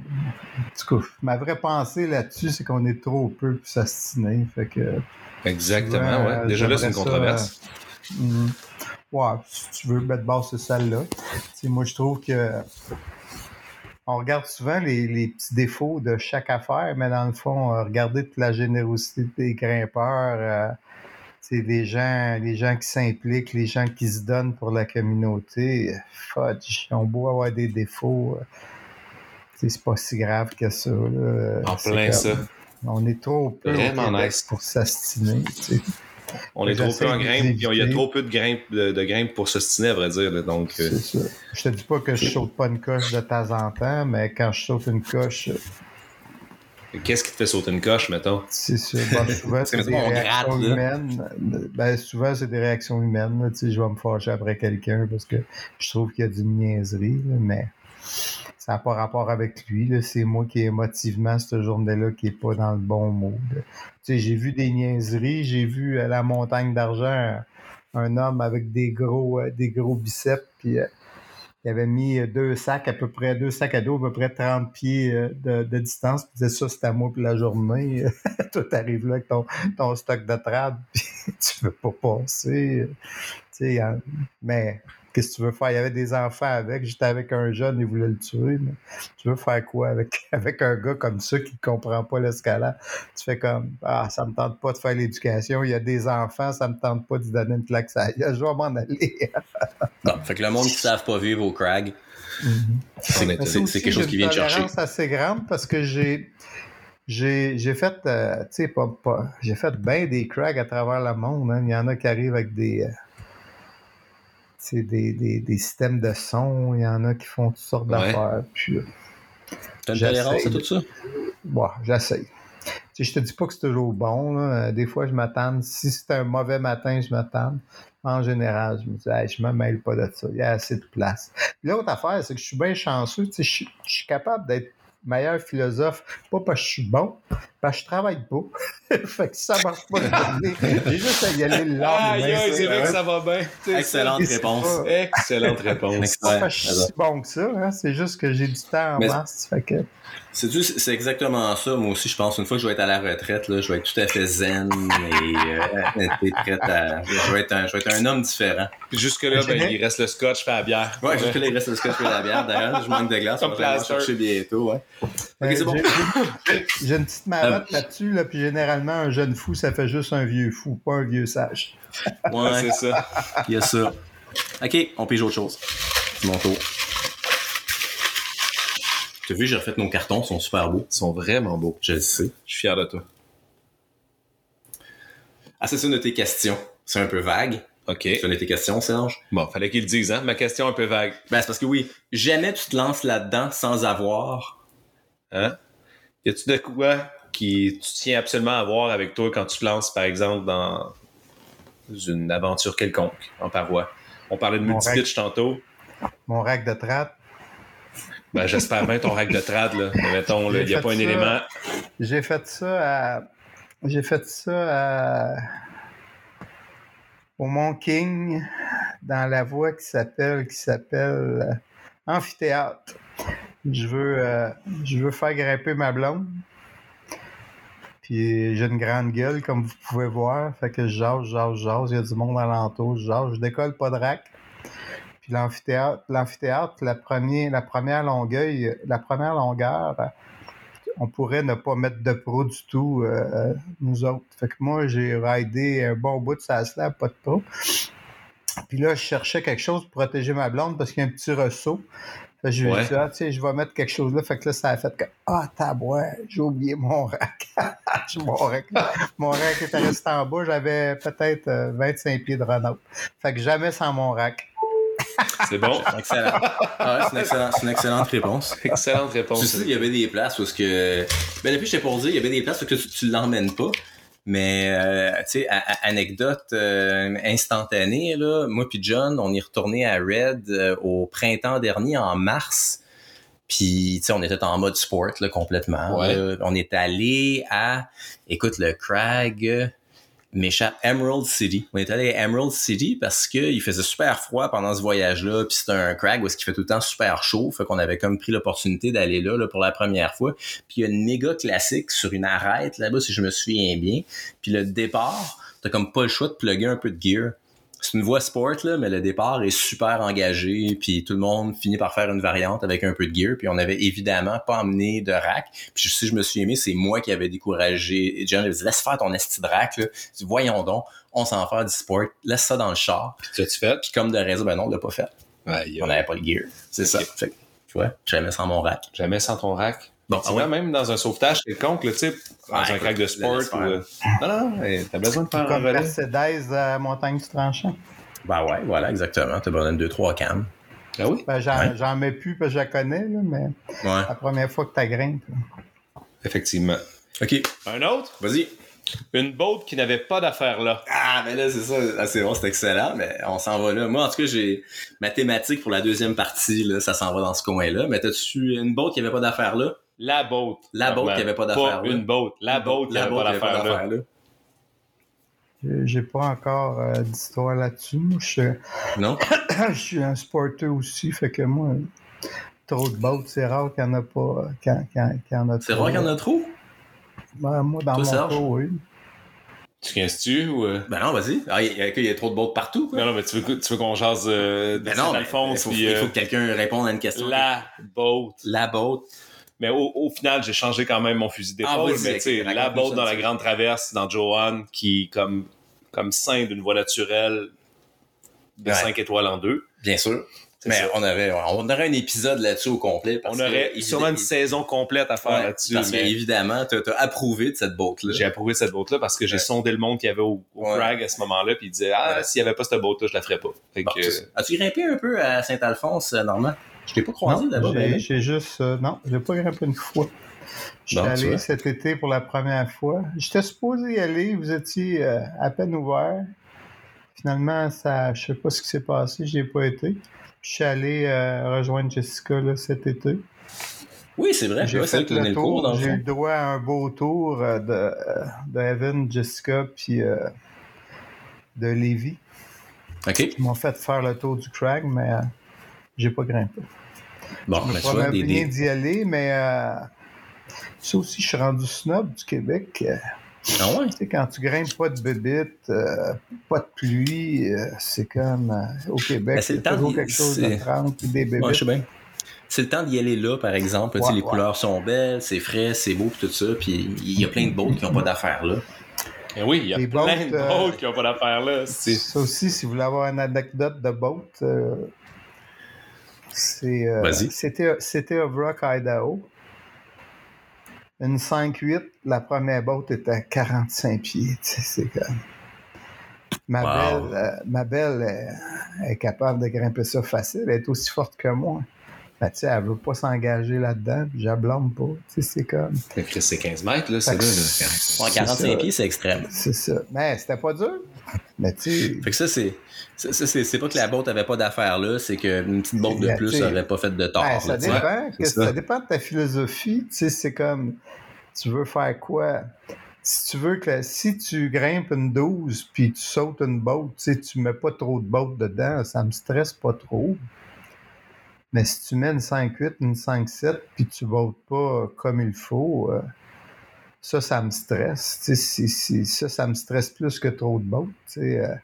tout cas, ma vraie pensée là-dessus, c'est qu'on est trop peu pour s'astiner. Fait que. Exactement, souvent, ouais. Déjà là, c'est une ça, controverse. euh, mhm. Ouais, si tu veux mettre celle-là. Tu sais, moi, je trouve que. On regarde souvent les, les petits défauts de chaque affaire, mais dans le fond, euh, regardez toute la générosité des grimpeurs, euh, c'est les gens, les gens qui s'impliquent, les gens qui se donnent pour la communauté. Fudge, on beau avoir des défauts. euh, c'est pas si grave que ça. Là. En plein ça. On est trop peu nice. pour s'astiner. On est trop peu en grimpe, puis il y a trop peu de grimpe, de, de grimpe pour s'ostiner, à vrai dire. là. donc, euh, ça. Je te dis pas que je saute pas une coche de temps en temps, mais quand je saute une coche, qu'est-ce qui te fait sauter une coche, mettons? c'est. Bon, souvent, c'est des réactions humaines. Ben, souvent, c'est des réactions humaines. Tu sais, je vais me fâcher après quelqu'un parce que je trouve qu'il y a d'une niaiserie, là, mais ça n'a pas rapport avec lui. C'est moi qui, émotivement, cette journée-là, qui n'est pas dans le bon mood. Tu sais, j'ai vu des niaiseries. J'ai vu à la montagne d'argent un, un homme avec des gros, euh, des gros biceps, puis euh, il avait mis euh, deux sacs à peu près, deux sacs à dos à peu près 30 pieds euh, de, distance. Puis disait ça, c'est à moi pour la journée. Toi, t'arrives là avec ton, ton stock de trad, puis tu veux pas passer. Hein, mais qu'est-ce que tu veux faire? Il y avait des enfants avec. J'étais avec un jeune, il voulait le tuer. Mais tu veux faire quoi avec, avec un gars comme ça qui comprend pas l'escalade? Tu fais comme, ah, ça me tente pas de faire l'éducation. Il y a des enfants, ça me tente pas de donner une claque. Ça, je vais m'en aller. Non, fait que le monde qui ne savent pas vivre au crag, On c'est c'est- c'est quelque chose qui une vient te chercher. tolérance assez grande parce que j'ai j'ai j'ai fait euh, tu sais pas, pas j'ai fait bien des crags à travers le monde hein. il y en a qui arrivent avec des euh, c'est des, des, des systèmes de son, il y en a qui font toutes sortes Ouais. d'affaires. Puis, euh, T'as une tolérance à tout ça? bon, j'essaye. Tu sais, je te dis pas que c'est toujours bon. Là. Euh, Des fois, je m'attends. Si c'est un mauvais matin, je m'attends. En général, je me dis, Hey, je me mêle pas de ça. Il y a assez de place. L'autre affaire, c'est que je suis bien chanceux. Tu sais, je suis capable d'être meilleur philosophe, pas parce que je suis bon, parce que je travaille pas. fait que ça marche pas le j'ai juste à y aller le lendemain. Aïe, aïe, c'est vrai que ça va bien. Excellente réponse. pas- Excellente réponse. C'est pas parce que je suis si bon que ça, hein, c'est juste que j'ai du temps en Mais- masse. Fait que... C'est exactement ça. Moi aussi, je pense, une fois que je vais être à la retraite, là, je vais être tout à fait zen et euh, être prête à. Je vais, être un, je vais être un homme différent. Puis jusque-là, ben, il reste le scotch fait la bière. Ouais, jusque là, il reste le scotch et la bière. D'ailleurs, je manque de glace. Comme on va aller chercher bientôt. Ouais. Ok, Euh, c'est bon. j'ai- une petite marotte là-dessus, là, puis généralement, un jeune fou, ça fait juste un vieux fou, pas un vieux sage. Ouais, C'est ça. il y a ça. Ok, on pige autre chose. C'est mon tour. T'as vu, j'ai refait nos cartons, ils sont super beaux. Ils sont vraiment beaux. Je le sais. Je suis fier de toi. Ah, c'est ça de tes questions. C'est un peu vague. OK. C'est une de tes questions, Serge? Bon, fallait qu'il le dise, hein? Ma question un peu vague. Ben, c'est parce que oui, jamais tu te lances là-dedans sans avoir. Hein? Y a-tu de quoi qui tu tiens absolument à voir avec toi quand tu te lances, par exemple, dans une aventure quelconque en paroi? On parlait de multi-pitch tantôt. Mon rack de trappe, Ben, j'espère bien ton rack de trad, là. Mettons, il n'y a pas un élément. j'ai fait ça à. J'ai fait ça à. Au Mont King, dans la voie qui s'appelle qui s'appelle euh, Amphithéâtre. Je veux, euh, je veux faire grimper ma blonde. Puis j'ai une grande gueule, comme vous pouvez voir. Fait que je jase, jase, jase. Il y a du monde alentour. Je jase. Je décolle pas de rack. Puis l'amphithéâtre, l'amphithéâtre, la première, la première longueur, la première longueur, euh, on pourrait ne pas mettre de pro du tout, euh, nous autres. Fait que moi, j'ai raidé un bon bout de sa slab, pas de pro. Puis là, je cherchais quelque chose pour protéger ma blonde parce qu'il y a un petit ressaut. Fait que je lui ai Ouais. dit, ah, tu sais, je vais mettre quelque chose là. Fait que là, ça a fait que, ah, tabouin, j'ai oublié mon rack. Mon rack. Mon rack était resté en bas. J'avais peut-être euh, 25 pieds de Renault. Fait que jamais sans mon rack. C'est bon? Excellent. Ah ouais, c'est une, excellente- une excellente réponse. Excellente Tu réponse. sais, il y avait des places où ce que. Ben, depuis, j'étais pour dire, il y avait des places où que tu, tu l'emmènes pas. Mais, euh, tu sais, anecdote euh, instantanée, là. Moi puis John, on est retourné à Red euh, au printemps dernier, en mars. Puis, tu sais, on était en mode sport, là, complètement. Ouais. là. On est allé à, écoute, le Crag m'échappe, Emerald City. On est allé à Emerald City parce que il faisait super froid pendant ce voyage-là. Puis c'est un Crag où est-ce qu'il fait tout le temps super chaud. Fait qu'on avait comme pris l'opportunité d'aller là, là pour la première fois. Puis il y a une méga classique sur une arête là-bas, si je me souviens bien. Puis le départ, t'as comme pas le choix de plugger un peu de gear. C'est une voie sport, là, mais le départ est super engagé, puis tout le monde finit par faire une variante avec un peu de gear, puis on avait évidemment pas emmené de rack. Puis si je me souviens bien, c'est moi qui avais découragé John, il avait dit « Laisse faire ton esti de rack, là. Voyons donc, on s'en faire du sport, laisse ça dans le char. » Tu as-tu fait? Puis comme de raison, ben non, on l'a pas fait. Ouais, On n'avait pas le gear. C'est ça. Fait tu vois, jamais sans mon rack. Jamais sans ton rack? Bon, Tu ah vois, ouais. même dans un sauvetage quelconque, le type, dans Ouais, un crack de sport ou. euh, Non, non, t'as besoin de faire un relais. Mercedes à Montagne du Tranchant. Ben ouais, voilà, exactement. T'as besoin de deux, trois cams. Ah oui? Ben, j'en, Ouais. mets plus parce que je la connais, là, mais Ouais. la première fois que tu grimpes. là. Effectivement. OK, Un autre? vas-y. Une boat qui n'avait pas d'affaires là. Ah, ben là, c'est ça. Ah, c'est bon, c'est excellent, mais on s'en va là. Moi, en tout cas, j'ai ma thématique pour la deuxième partie, là, ça s'en va dans ce coin-là. Mais t'as-tu une boat qui avait pas d'affaires là? La boat. La boat qui avait pas d'affaires là. Une boat. La boat qui avait pas d'affaires là. là. J'ai, pas encore euh, d'histoire là-dessus. Je, Non? je suis un sporteur aussi, fait que moi, trop de boats, c'est rare qu'il n'y en a pas. euh, qu'il y en a C'est rare qu'il y en a trop? Ben, moi, dans Toi, mon Serge? cas, oui. Tu viens-tu ou. euh? Ben non, vas-y. Ah, il y, a- il y a trop de boats partout, quoi. Non, non, mais tu veux, tu veux qu'on jase euh, Ben non, mais il faut, puis, il faut euh, que quelqu'un réponde à une question. la boat. La boat. Mais au, au final, j'ai changé quand même mon fusil d'épaule. Ah, mais tu sais, la un dans la grande traverse dans Johan qui, comme, comme saint d'une voie naturelle de Ouais. 5 étoiles en deux. Bien sûr. Mais on aurait, on aurait un épisode là-dessus au complet. on aurait sûrement une saison complète à faire là-dessus. Parce mais... évidemment, tu as, approuvé de cette boat-là. J'ai approuvé de cette boat-là parce que j'ai sondé le monde qu'il y avait au, Crag à ce moment-là, puis il disait Ah, s'il n'y avait pas cette boat-là, je la ferais pas. As-tu grimpé un peu à Saint-Alphonse, euh, Normand? Je t'ai pas croisé là-bas. J'ai juste. Euh, non, j'ai pas grimpé une fois. Je suis allé cet été pour la première fois. J'étais supposé y aller, vous étiez euh, à peine ouvert. Finalement, ça, je sais pas ce qui s'est passé, j'y ai pas été. Je suis allé euh, rejoindre Jessica là, cet été. Oui, c'est vrai. J'ai fait le, tour. J'ai eu le droit à un beau tour de, de Evan, Jessica, puis de Lévi. OK. Ils m'ont fait faire le tour du crag, mais j'ai pas grimpé. Bon, je me ben, bien d'y aller, mais ça aussi, je suis rendu snob du Québec. Euh, ah ouais? Tu sais, quand tu grimpes pas de bébites, euh, pas de pluie, euh, c'est comme au Québec, ben, c'est toujours quelque chose de 30 des bébites. Ouais, je sais bien. C'est le temps d'y aller là, par exemple. les couleurs sont belles, c'est frais, c'est beau, tout ça. Puis il y a plein de boats qui n'ont pas d'affaires là. Et eh oui, il y a plein de boats qui n'ont pas d'affaires là. Ça aussi, si vous voulez avoir une anecdote de boat, c'était, c'était Rock, Idaho. Une 5-8, la première botte était à 45 pieds. C'est comme. Ma belle, euh, ma belle euh, est capable de grimper ça facile. Elle est aussi forte que moi. Ben, tu sais, elle veut pas s'engager là-dedans, puis je la blâme pas. Tu sais, c'est comme. C'est 15 mètres, là, c'est là. 45 pieds, c'est extrême. C'est ça. Mais c'était pas dur. Mais tu sais. Fait que ça, c'est. C'est pas que la botte avait pas d'affaires là, c'est qu'une petite botte de plus n'aurait pas fait de tort. Ben, ça, dépend, ça. dépend de ta philosophie. Tu sais, c'est comme. Tu veux faire quoi? Si tu veux que si tu grimpes une 12 puis tu sautes une botte, tu sais, tu mets pas trop de bottes dedans, ça me stresse pas trop. Mais si tu mets une 5-8, une 5-7, puis tu votes pas comme il faut, euh, ça, ça me stresse. ça, ça me stresse plus que trop de bottes. Euh,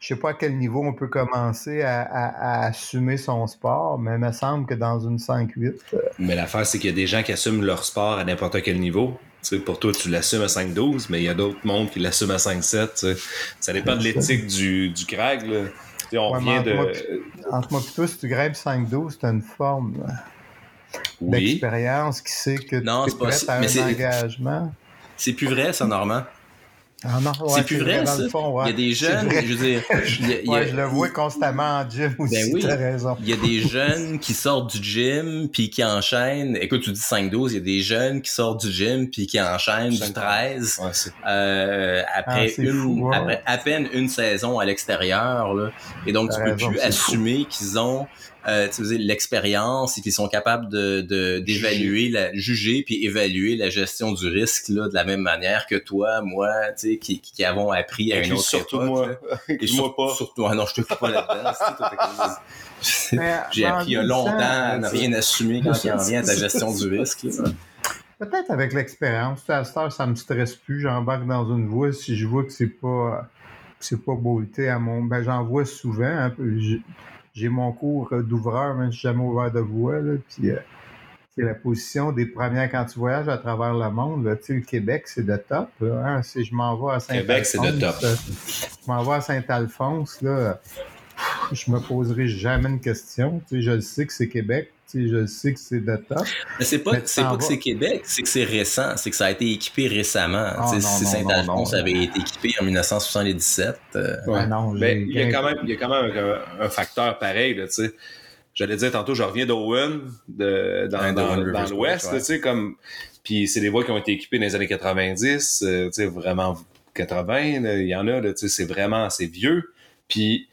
je sais pas à quel niveau on peut commencer à, assumer son sport, mais il me semble que dans une 5-8. Euh, mais l'affaire, c'est qu'il y a des gens qui assument leur sport à n'importe quel niveau. pour toi, tu l'assumes à 5-12, mais il y a d'autres mondes qui l'assument à 5-7. Ça dépend de l'éthique du, du. Là on de. entre moi et toi, si tu grimpes 5-12, c'est une forme d'expérience qui sait que tu es à un engagement. C'est plus vrai, ça, Normand. Ah c'est plus vrai, ça. Il y a des jeunes, je veux dire. je le vois constamment en gym aussi, ben oui, raison. Il y a des jeunes qui sortent du gym puis qui enchaînent. Écoute, tu dis 5-12, il y a des jeunes qui sortent du gym puis qui enchaînent du 13 euh, après, ah, une, après à peine une saison à l'extérieur. Et donc, tu peux plus assumer qu'ils ont euh, l'expérience et qu'ils sont capables de d'évaluer, la juger puis évaluer la gestion du risque là, de la même manière que toi, moi, tu sais, qui, qui avons appris à une autre surtout moi. Et moi pas. Surtout, ah non, je te fais pas là-dedans. J'ai appris longtemps à ne rien assumer quand il en vient à ta gestion du risque. Peut-être avec l'expérience. À cette heure, ça me stresse plus. J'embarque dans une voie si je vois que c'est pas c'est pas beauté à mon. Ben j'en vois souvent. Peu j'ai mon cours d'ouvreur, mais je jamais ouvert de voie. Là, puis, euh, c'est la position des premières quand tu voyages à travers le monde. Là, le Québec, c'est de top. hein, si je m'en vais à Saint-Alphonse. Québec, c'est de top. Euh, je m'en vais à Saint-Alphonse. Là, je me poserai jamais une question. Tu sais, je sais que c'est Québec je sais que c'est de top. Mais c'est pas, c'est pas que c'est Québec, c'est que c'est récent, c'est que ça a été équipé récemment. Ah, si Saint-Alphonse avait été équipé en 1977. Euh... Ouais. non, mais il y a quand même, il y a quand même un, facteur pareil, tu sais. J'allais dire tantôt, je reviens d'Owen, de, dans, dans, dans l'Ouest, tu sais, comme, puis c'est des voies qui ont été équipées dans les années 90, euh, tu sais, vraiment 80, il y en a, tu sais, c'est vraiment, c'est vieux, puis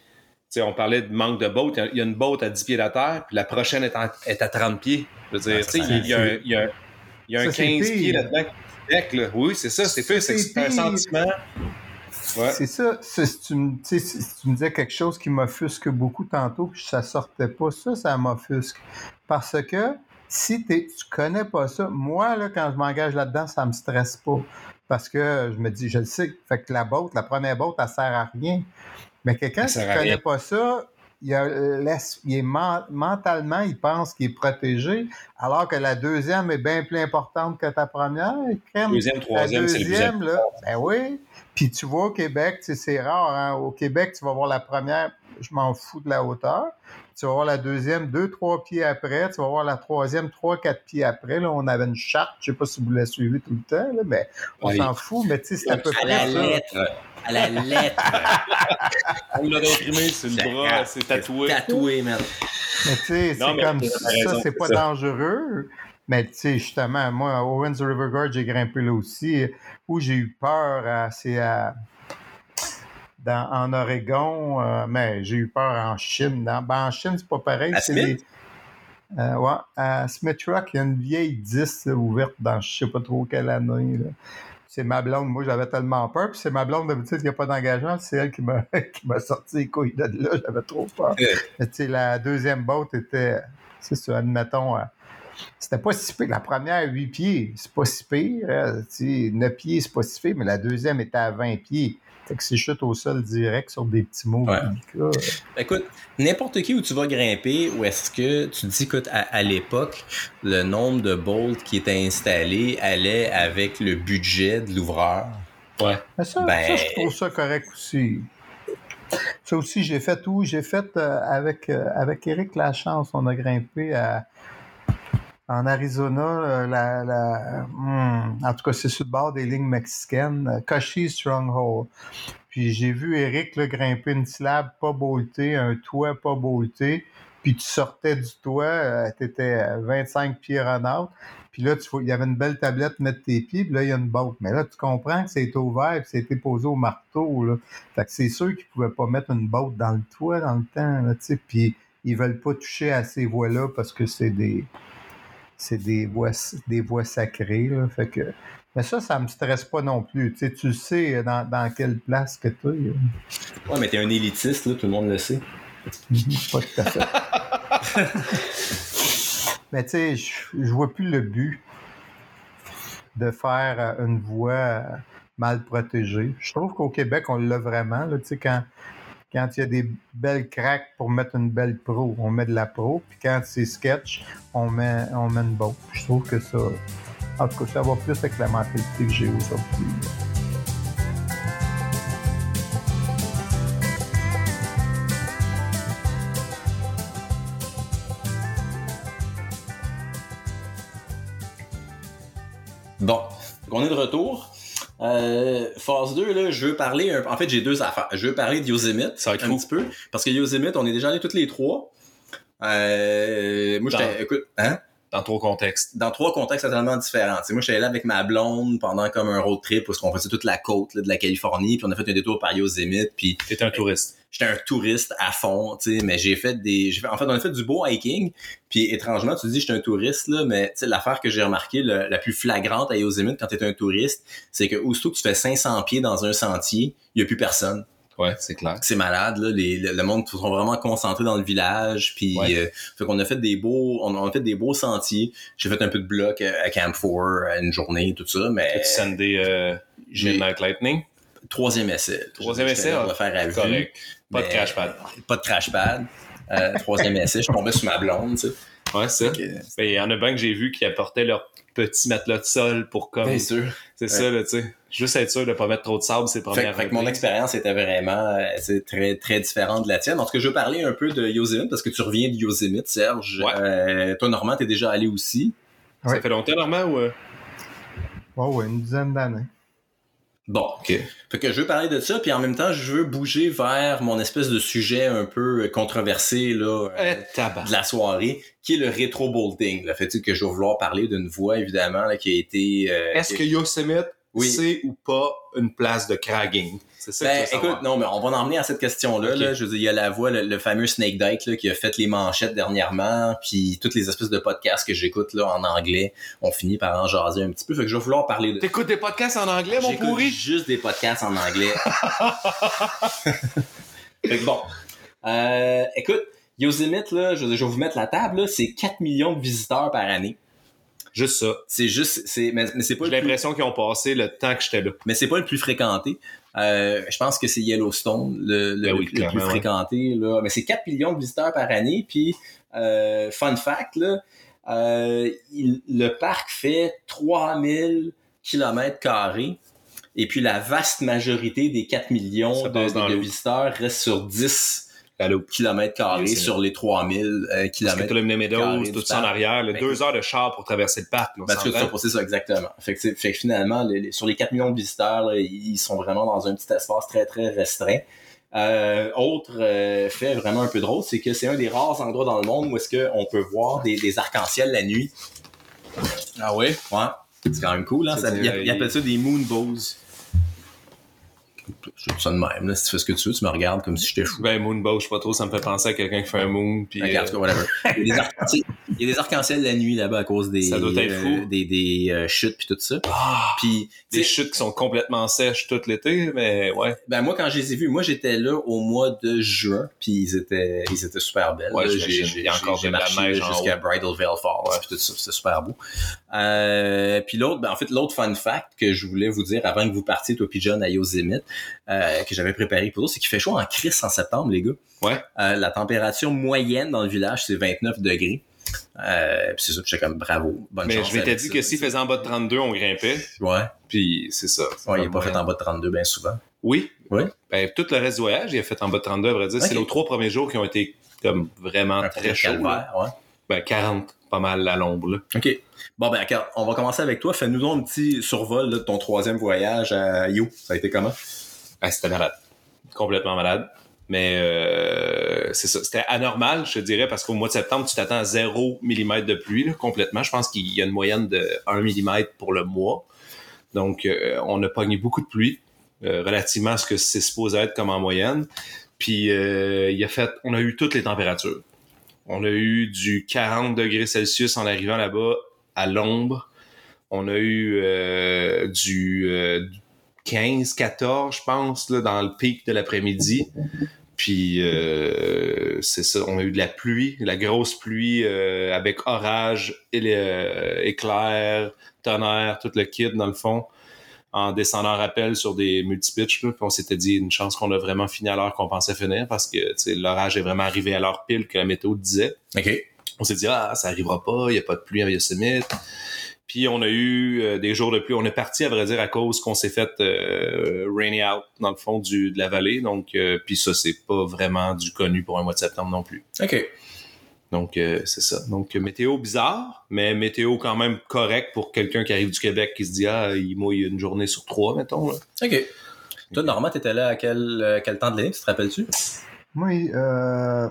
on parlait de manque de boat. Il y a une boat à 10 pieds de terre, puis la prochaine est, à 30 pieds. Je veux dire, il y, a un, il y a un, 15 pieds là-dedans. Là. Oui, c'est ça, c'est fait, c'est un sentiment. C'est ça. Si tu, me, si tu me disais quelque chose qui m'offusque beaucoup tantôt, puis ça sortait pas, ça, ça m'offusque. Parce que si tu connais pas ça, moi, là, quand je m'engage là-dedans, ça me stresse pas. Parce que je me dis, je le sais, fait que la boat, la première boat, elle sert à rien. Mais quelqu'un qui ne connaît pas ça, il, est mentalement, il pense qu'il est protégé, alors que la deuxième est bien plus importante que ta première. Deuxième, troisième, c'est le Ben oui. Puis tu vois au Québec, c'est rare. Hein? Au Québec, tu vas voir la première. je m'en fous de la hauteur. Tu vas voir la deuxième, deux, trois pieds après. Tu vas voir la troisième, trois, quatre pieds après. Là, on avait une charte. Je sais pas si vous la suivez tout le temps, là, mais on Oui. s'en fout. Mais tu sais, c'est à peu près ça. lettre. À la lettre. On l'a imprimé sur le bras, c'est tatoué. Tatoué, man. Mais tu sais, c'est comme ça, c'est pas ça. dangereux. Mais tu sais, justement, moi, à Owens River Gorge, j'ai grimpé là aussi. Où j'ai eu peur, euh, c'est à. Dans, en Oregon, euh, mais j'ai eu peur en Chine. Dans, ben, en Chine, c'est pas pareil. À c'est Smith? des- euh, ouais, à Smith Rock, il y a une vieille 10 là, ouverte dans je sais pas trop quelle année. là. C'est ma blonde. Moi, j'avais tellement peur. Puis c'est ma blonde, d'habitude, qui n'a pas d'engagement. C'est elle qui m'a qui m'a sorti les couilles de là. J'avais trop peur. Mais tu sais, la deuxième botte était, c'est ça, admettons, euh, c'était pas si pire. La première, 8 pieds, c'est pas si pire. euh, tu sais, 9 pieds, c'est pas si pire, mais la deuxième était à 20 pieds. Fait que c'est chute au sol direct sur des petits mots Ouais. délicats. Écoute, n'importe qui où tu vas grimper, ou est-ce que tu te dis, écoute, à, à l'époque, le nombre de bolts qui étaient installés allait avec le budget de l'ouvreur? Ouais. Mais ça, Ben- ça, je trouve ça correct aussi. Ça aussi, j'ai fait où? J'ai fait euh, avec, euh, avec Eric Lachance, on a grimpé à, en Arizona, euh, hmm, en tout cas, c'est sur le bord des lignes mexicaines, euh, Cochise Stronghold. Puis j'ai vu Eric là, grimper une slab pas boltée, un toit pas bolté, puis tu sortais du toit, tu étais 25 pieds en puis là, il y avait une belle tablette mettre tes pieds, puis là, il y a une botte. Mais là, tu comprends que c'est ouvert, puis été posé au marteau, là. Fait que c'est sûr qu'ils pouvaient pas mettre une botte dans le toit dans le temps, là, puis ils veulent pas toucher à ces voies-là parce que c'est des c'est des voies des voies sacrées, là. Fait que mais ça, ça me stresse pas non plus. Tu sais, tu sais dans, dans quelle place que tu es. Ouais, mais t'es un élitiste, là, tout le monde le sait. Pas tout à fait. Mais tu sais, je, vois plus le but de faire euh, une voie euh, mal protégée. Je trouve qu'au Québec, on l'a vraiment. Là, quand, quand il y a des belles craques pour mettre une belle pro, on met de la pro. Puis quand c'est sketch, on met, on met une botte. Je trouve que ça. En tout cas, ça va plus avec la mentalité que j'ai aujourd'hui. Bon, on est de retour. Euh, phase 2, là, je veux parler. Un... En fait, j'ai deux affaires. Je veux parler de Yosemite Ça va être un fou. petit peu. Parce que Yosemite, on est déjà allés toutes les trois. Euh, moi, j'étais. Écoute, hein? Dans trois contextes. dans trois contextes totalement différents. Tu sais, moi, j'étais là avec ma blonde pendant comme un road trip parce qu'on faisait toute la côte là, de la Californie, puis on a fait un détour par Yosemite, puis un touriste. j'étais un touriste à fond, tu sais, mais j'ai fait des... j'ai fait- en fait, on a fait du beau hiking, puis étrangement, tu te dis j'étais un touriste, là, mais tu sais, l'affaire que j'ai remarqué, le- la plus flagrante à Yosemite quand t'es un touriste, c'est que aussitôt que tu fais 500 pieds dans un sentier, il y a plus personne. Ouais, c'est clair. C'est malade, là. Les, le, le monde sont vraiment concentrés dans le village. Puis, Ouais. euh, fait qu'on a fait des beaux, on, on a fait des beaux sentiers. J'ai fait un peu de bloc à Camp 4 une journée, tout ça, mais As-tu sendé euh, Midnight Lightning? troisième essai. Troisième essai, là, ah, On va faire à vue. Pas de crash pad. Pas de crash pad. Euh, troisième essai, je tombais sur ma blonde, tu sais. Ouais, c'est ça. Que, Ben, il y en a bien que j'ai vu qui apportaient leur petit matelas de sol pour comme. Bien sûr. C'est ça, là, tu sais. Juste être sûr de pas mettre trop de sable, c'est le Fait, premier fait que mon expérience était vraiment euh, c'est très très différente de la tienne. En tout cas, je veux parler un peu de Yosemite parce que tu reviens de Yosemite, Serge. Ouais. Euh, toi, Normand, t'es déjà allé aussi. Ça Ouais. fait longtemps, Normand, ou. euh? Oh, ouais, une dizaine d'années. Bon. Fait que je veux parler de ça, puis en même temps, je veux bouger vers mon espèce de sujet un peu controversé là, euh, tabac. de la soirée, qui est le rétro bolting. Le fait que je vais vouloir parler d'une voie évidemment là, qui a été. euh, Est-ce que Yosemite, Oui. c'est ou pas une place de cragging? C'est ça Ben, que écoute, non, mais on va en emmener à cette question-là. Ok. Là. Je veux dire, il y a la voix, le, le fameux Snake Dyke là, qui a fait les manchettes dernièrement, puis toutes les espèces de podcasts que j'écoute là en anglais, on finit par en jaser un petit peu. Fait que je vais vouloir parler de. T'écoutes des podcasts en anglais, mon pourri? juste des podcasts en anglais. fait que bon. Euh, écoute, Yosemite, là, je, je vais vous mettre la table, là, c'est 4 millions de visiteurs par année. Juste ça. C'est juste, c'est, mais, mais c'est pas J'ai le plus, l'impression qu'ils ont passé le temps que j'étais là. mais c'est pas le plus fréquenté. Euh, je pense que c'est Yellowstone, le, le, Ben oui, le plus ouais. fréquenté, là. Mais c'est 4 millions de visiteurs par année, puis, euh, fun fact, là, euh, il- le parc fait 3000 km carrés. Et puis la vaste majorité des 4 millions de, de- visiteurs reste sur 10 La loupe. kilomètres carrés Yosemite. sur les 3000 euh, Parce que kilomètres. t'as le Meadows, carré tout ça en arrière, Ben, deux heures de char pour traverser le parc. là, ça, c'est ça, exactement. Fait que, c'est- fait que finalement, les- les- sur les 4 millions de visiteurs, là, ils sont vraiment dans un petit espace très, très restreint. Euh, autre euh, fait vraiment un peu drôle, c'est que c'est un des rares endroits dans le monde où est-ce qu'on peut voir des, des arcs-en-ciel la nuit. Ah oui? Ouais. C'est quand même cool, hein? Ça, ils appellent ça des moonbows. Je ça de même, là. Si tu fais ce que tu veux, tu me regardes comme si j'étais fou. Ben, Moonbow, je sais pas trop, ça me fait penser à quelqu'un qui fait un moon. Puis, euh, whatever. Il y a des arcs-en-ciel- la nuit là-bas à cause des, Ça doit être euh, fou. des, des euh, chutes puis tout ça. ah, Puis, des chutes qui sont complètement sèches tout l'été, mais ouais. Ben moi quand je les ai vus, moi j'étais là au mois de juin, puis ils étaient ils étaient super belles. Ouais. J'ai- encore j'ai de la marché neige jusqu'à. Bridal Veil Falls, puis tout ça, c'était super beau. Puis l'autre, ben en fait l'autre fun fact que je voulais vous dire avant que vous partiez toi puis John à Yosemite, euh, que j'avais préparé pour vous, c'est qu'il fait chaud en crise en septembre les gars. Ouais. Euh, la température moyenne dans le village c'est 29 degrés. Euh, puis c'est ça, puis j'étais comme bravo, bonne Mais chance. je m'étais dit ça. que s'il faisait en bas de 32, on grimpait. Ouais, Puis c'est ça. ouais, il est pas fait en bas de 32 bien souvent. Oui. Oui. Ben, tout le reste du voyage, il a fait en bas de 32, à vrai dire. C'est nos trois premiers jours qui ont été comme vraiment Un très chauds. ouais. Ben, 40, pas mal à l'ombre, là. OK. Bon, ben, on va commencer avec toi. Fais-nous donc un petit survol là, de ton troisième voyage à Yo. Ça a été comment? Ah, c'était malade. Complètement malade. Mais euh, c'est ça. C'était anormal, je dirais, parce qu'au mois de septembre, tu t'attends à 0 mm de pluie, là, complètement. Je pense qu'il y a une moyenne de 1 mm pour le mois. Donc, euh, on a pogné beaucoup de pluie, euh, relativement à ce que c'est supposé être comme en moyenne. Puis, euh, il a fait, on a eu toutes les températures. On a eu du 40 degrés Celsius en arrivant là-bas à l'ombre. On a eu euh, du, euh, 15, 14, je pense, là, dans le pic de l'après-midi. Puis euh, c'est ça, on a eu de la pluie, de la grosse pluie euh, avec orage, euh, éclair, tonnerre, tout le kit dans le fond, en descendant en rappel sur des multipitches. Puis on s'était dit une chance qu'on a vraiment fini à l'heure qu'on pensait finir parce que l'orage est vraiment arrivé à l'heure pile que la météo disait OK. on s'est dit ah ça arrivera pas, il y a pas de pluie à Yosemite. Puis on a eu euh, des jours de pluie. On est parti à vrai dire à cause qu'on s'est fait euh, rainy out dans le fond du, de la vallée. Donc euh, puis ça c'est pas vraiment du connu pour un mois de septembre non plus. OK. Donc euh, c'est ça. Donc météo bizarre, mais météo quand même correct pour quelqu'un qui arrive du Québec qui se dit ah il mouille une journée sur trois mettons. Là. OK. Toi, Normand, t'étais là à quel, euh, quel temps de l'année, tu te rappelles-tu? Euh,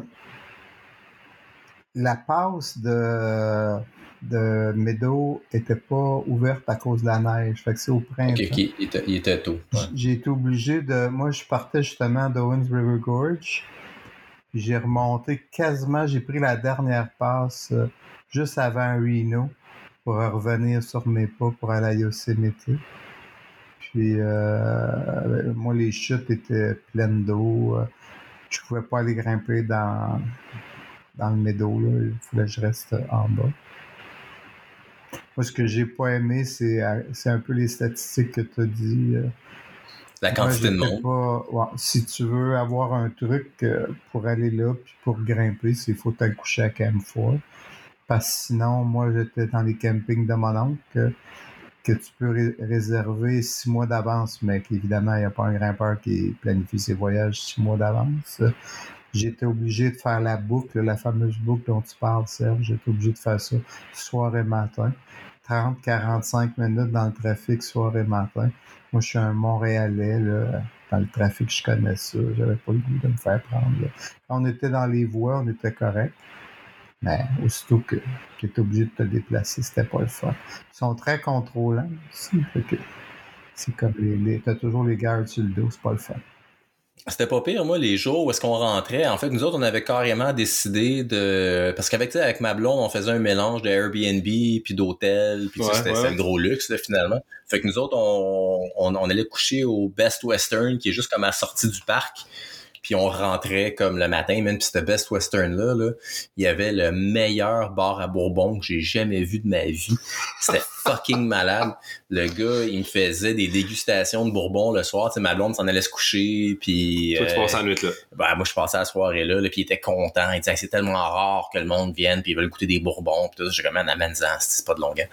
la passe de, de Meadow était pas ouverte à cause de la neige. Fait que c'est au printemps. Il était, il était tôt. Ouais. J'ai été obligé de. Moi, je partais justement d'Owens River Gorge. Puis J'ai remonté quasiment. J'ai pris la dernière passe euh, juste avant Reno pour revenir sur mes pas pour aller à Yosemite. Puis euh, moi, les chutes étaient pleines d'eau. euh, Je pouvais pas aller grimper dans, dans le meadow. Là. Il fallait que je reste en bas. Moi, ce que j'ai pas aimé, c'est euh, c'est un peu les statistiques que tu as dit. euh, La quantité de moi, monde. pas- ouais, si tu veux avoir un truc euh, pour aller là puis pour grimper, c'est faut t'aller coucher à Camp Four. Parce que sinon, moi, j'étais dans les campings de mon oncle que, que tu peux ré- réserver six mois d'avance, mais qu'évidemment, il n'y a pas un grimpeur qui planifie ses voyages six mois d'avance. J'étais obligé de faire la boucle, la fameuse boucle dont tu parles, Serge. J'étais obligé de faire ça soir et matin. 30-45 minutes dans le trafic soir et matin. Moi, je suis un Montréalais, là. Dans le trafic, je connais ça. J'avais pas le goût de me faire prendre. là. Quand on était dans les voies, on était correct. Mais aussitôt que tu étais obligé de te déplacer, c'était pas le fun. Ils sont très contrôlants aussi. C'est comme les, les t'as toujours les gardes sur le dos, c'est pas le fun. C'était pas pire, moi, les jours où est-ce qu'on rentrait. En fait, nous autres, on avait carrément décidé de... Parce qu'avec avec ma blonde, on faisait un mélange de Airbnb, puis d'hôtel, puis Ouais, c'était ouais. le gros luxe, là, finalement. Fait que nous autres, on, on, on allait coucher au Best Western, qui est juste comme à la sortie du parc. Puis on rentrait comme le matin, même puis c'était Best Western là, là, il y avait le meilleur bar à Bourbon que j'ai jamais vu de ma vie. C'était fucking malade. Le gars, il me faisait des dégustations de bourbon le soir. Tu sais, ma blonde s'en allait se coucher, puis... Toi, tu euh, passes en nuit, là. ben, moi, je passais la soirée là, là puis il était content. Il disait, c'est tellement rare que le monde vienne, puis ils veulent goûter des bourbons, puis tout ça. J'ai comme, amène-en, c'est pas de longueur.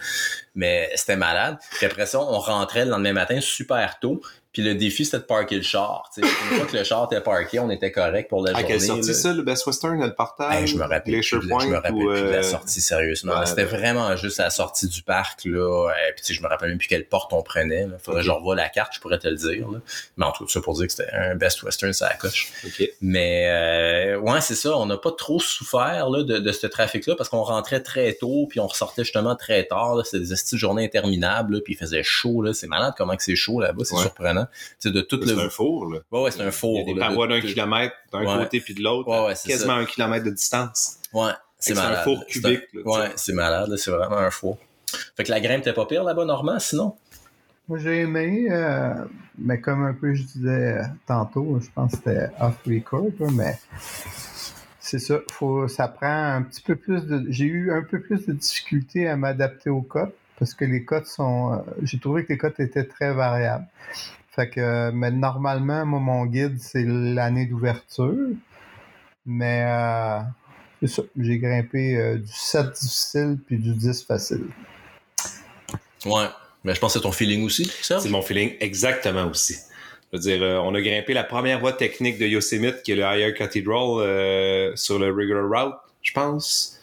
Mais c'était malade. Puis après ça, on rentrait le lendemain matin super tôt, puis le défi, c'était de parker le char. tu sais. Une fois que le char était parké, on était correct pour la À journée. quelle sortie là. ça, le Best Western, le partage? Hey, je me rappelle, plus, je me rappelle ou, plus de la euh, sortie, sérieusement. ouais, C'était ouais. vraiment juste à la sortie du parc, là. Et puis, je me rappelle même plus quelle porte on prenait. Là. Faudrait que je revoie la carte, je pourrais te le dire. Là. Mais en tout cas, ça pour dire que c'était un Best Western, ça coche. Mais euh, ouais, c'est ça. On n'a pas trop souffert là, de, de ce trafic-là parce qu'on rentrait très tôt puis on ressortait justement très tard. là. C'était des journées interminables. Là, puis il faisait chaud. Là. C'est malade comment que c'est chaud là-bas. C'est Ouais. surprenant. Tu sais, de tout C'est le... un four, là. Ouais, ouais, c'est un Il y four. a des là, de parois d'un kilomètre d'un Ouais. côté puis de l'autre, Ouais, quasiment un kilomètre de distance. Ouais, c'est C'est un malade. four cubique, là, ouais, c'est malade. C'est vraiment un four. Fait que la grimpe t'es pas pire là-bas, Normand, sinon? Moi, j'ai aimé, euh, mais comme un peu je disais euh, tantôt, je pense que c'était off-record, mais c'est ça, faut, ça prend un petit peu plus de... J'ai eu un peu plus de difficulté à m'adapter aux cotes, parce que les cotes sont... euh, j'ai trouvé que les cotes étaient très variables. Fait que, euh, mais normalement, moi, mon guide, c'est l'année d'ouverture, mais euh, c'est ça, j'ai grimpé euh, du 7 difficile puis du 10 facile. Ouais. Mais je pense que c'est ton feeling aussi, ça? C'est mon feeling exactement aussi. Je veux dire, euh, on a grimpé la première voie technique de Yosemite, qui est le Higher Cathedral, euh, sur le regular route, je pense.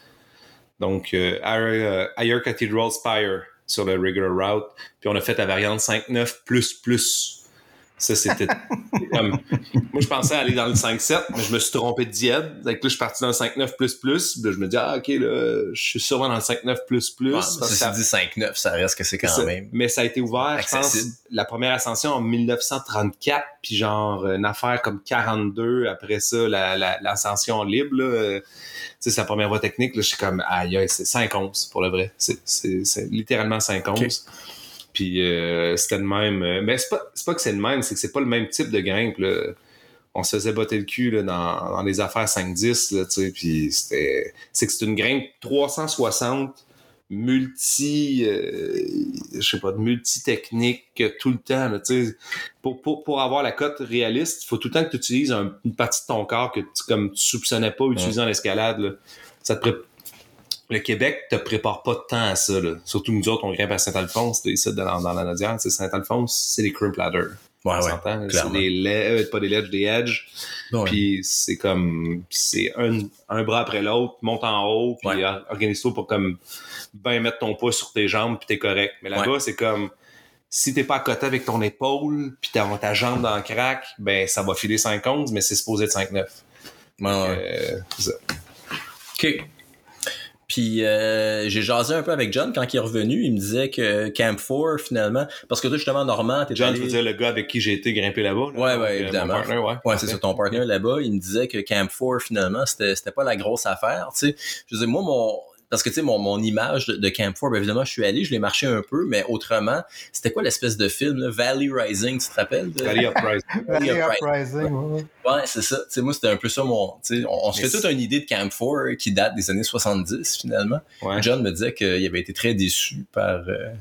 Donc, euh, euh, Cathedral Spire sur le regular route. Puis on a fait la variante 5.9 plus plus. Ça, c'était comme... Moi, je pensais aller dans le 5.7, mais je me suis trompé de diède. Donc là, je suis parti dans le 5.9 plus plus. Là, je me dis, ah, OK, là, je suis sûrement dans le 5.9 plus plus. Ça- dit 5-9, ça reste que c'est quand ça. même. Mais ça a été ouvert, je pense, Accessible. la première ascension en 1934, puis genre une affaire comme 42 après ça, la- la- l'ascension libre. Là, tu sais, c'est la première voie technique. Là, je suis comme, aïe, aïe, c'est 5 onces pour le vrai. C'est- littéralement 5 onces. Ok. Puis euh, c'était le même. euh, mais c'est pas, c'est pas que c'est le même, c'est que c'est pas le même type de grimpe. Là. On se faisait botter le cul là, dans, dans les affaires 5-10, là, tu sais, puis c'était... C'est que c'est une grimpe 360 multi euh, je sais pas multi technique tout le temps là, tu sais pour, pour, pour avoir la cote réaliste il faut tout le temps que tu utilises un- une partie de ton corps que tu comme tu soupçonnais pas utiliser en escalade là. ça te pré- le Québec te prépare pas de temps à ça là. surtout nous autres on grimpe à Saint-Alphonse t'es ici dans, dans la Nodière c'est Saint-Alphonse c'est des crimp ladders Ouais, ouais. c'est des le- euh, pas des ledges des edges Ouais. puis c'est comme c'est un, un bras après l'autre, monte en haut, puis Ouais. organise-toi pour comme bien mettre ton poids sur tes jambes, puis t'es correct. Mais là-bas, c'est comme si t'es pas à côté avec ton épaule, puis t'as ta jambe dans le crack, ben ça va filer 5-11, mais c'est supposé être 5-9. Ouais, ouais. Euh, c'est ça. OK. Puis euh, j'ai jasé un peu avec John quand il est revenu. Il me disait que Camp 4, finalement, parce que toi, justement, Normand, t'es John, allé... tu veux dire le gars avec qui j'ai été grimper là-bas? là? Ouais, ouais, euh, évidemment. partner, ouais. Ouais, c'est sur ton partenaire là-bas. Il me disait que Camp 4, finalement, c'était, c'était pas la grosse affaire. Tu sais, je dire, moi, mon. Parce que, tu sais, mon, mon image de, de Camp 4, ben, évidemment, je suis allé, je l'ai marché un peu, mais autrement, c'était quoi l'espèce de film, là? Valley Rising, tu te rappelles? De... Valley Uprising. Valley Uprising. Ouais, ouais. C'est ça. Tu sais, moi, c'était un peu ça mon. Tu sais, on, on se fait toute une idée de Camp 4 qui date des années 70, finalement. Ouais. John me disait qu'il avait été très déçu par. euh,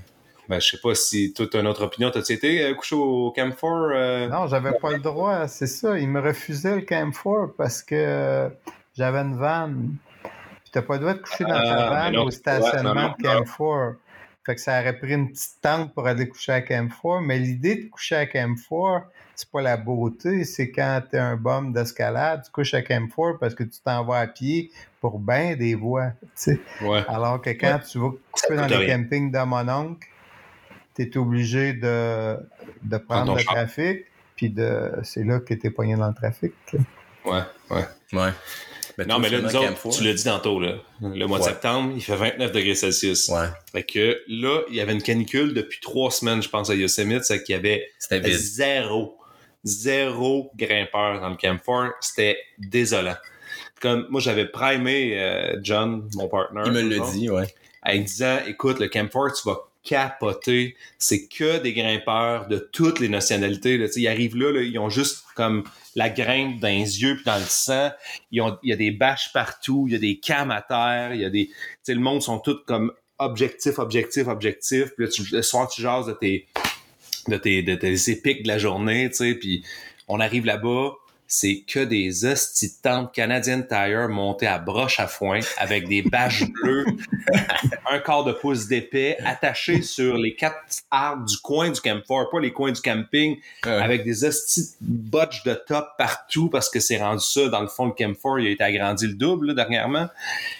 Ben, je sais pas si toi, t'as une autre opinion. T'as-tu été euh, couché au Camp 4? euh? Non, j'avais pas le droit, c'est ça. Il me refusait le Camp 4 parce que euh, j'avais une vanne. T'as pas le droit de coucher dans ta vanne mais non, au stationnement de Camp 4. Fait que ça aurait pris une petite tente pour aller coucher à Camp 4. Mais l'idée de coucher à Camp 4, c'est pas la beauté, c'est quand t'es un bum d'escalade, tu couches à Camp 4 parce que tu t'en vas à pied pour bien des voies. tu sais. Ouais. Alors que quand tu vas couper dans les campings de mon oncle, tu es obligé de, de prendre le trafic, puis de c'est là que tu es poigné dans le trafic. Ouais, ouais. Ouais. Non, mais là, nous finalement, autres, Camp 4, tu l'as dit tantôt, là. Le mois de septembre, il fait 29 degrés Celsius. Ouais. Fait que là, il y avait une canicule depuis trois semaines, je pense, à Yosemite, c'est qu'il y avait zéro, zéro grimpeur dans le Camp 4. C'était désolant. Comme, moi, j'avais primé euh, John, mon partner. Il me l'a dit, ouais. en disant, écoute, le Camp 4, tu vas capoter. C'est que des grimpeurs de toutes les nationalités. Là. Ils arrivent là, là, ils ont juste comme la grimpe dans les yeux puis dans le sang. Il y a des bâches partout, il y a des cams à terre, il y a des. Tu sais, le monde sont tous comme objectif, objectif, objectif. Puis là, tu, le soir, tu jases de tes, de tes, de tes épiques de la journée, tu sais. Puis on arrive là-bas, c'est que des hosties de tentes Canadian Tire montées à broche à foin avec des bâches bleues, un quart de pouce d'épais attachés sur les quatre arbres du coin du campfire, pas les coins du camping, avec des hosties botches de top partout parce que c'est rendu ça. Dans le fond, le campfire, il a été agrandi le double là, dernièrement.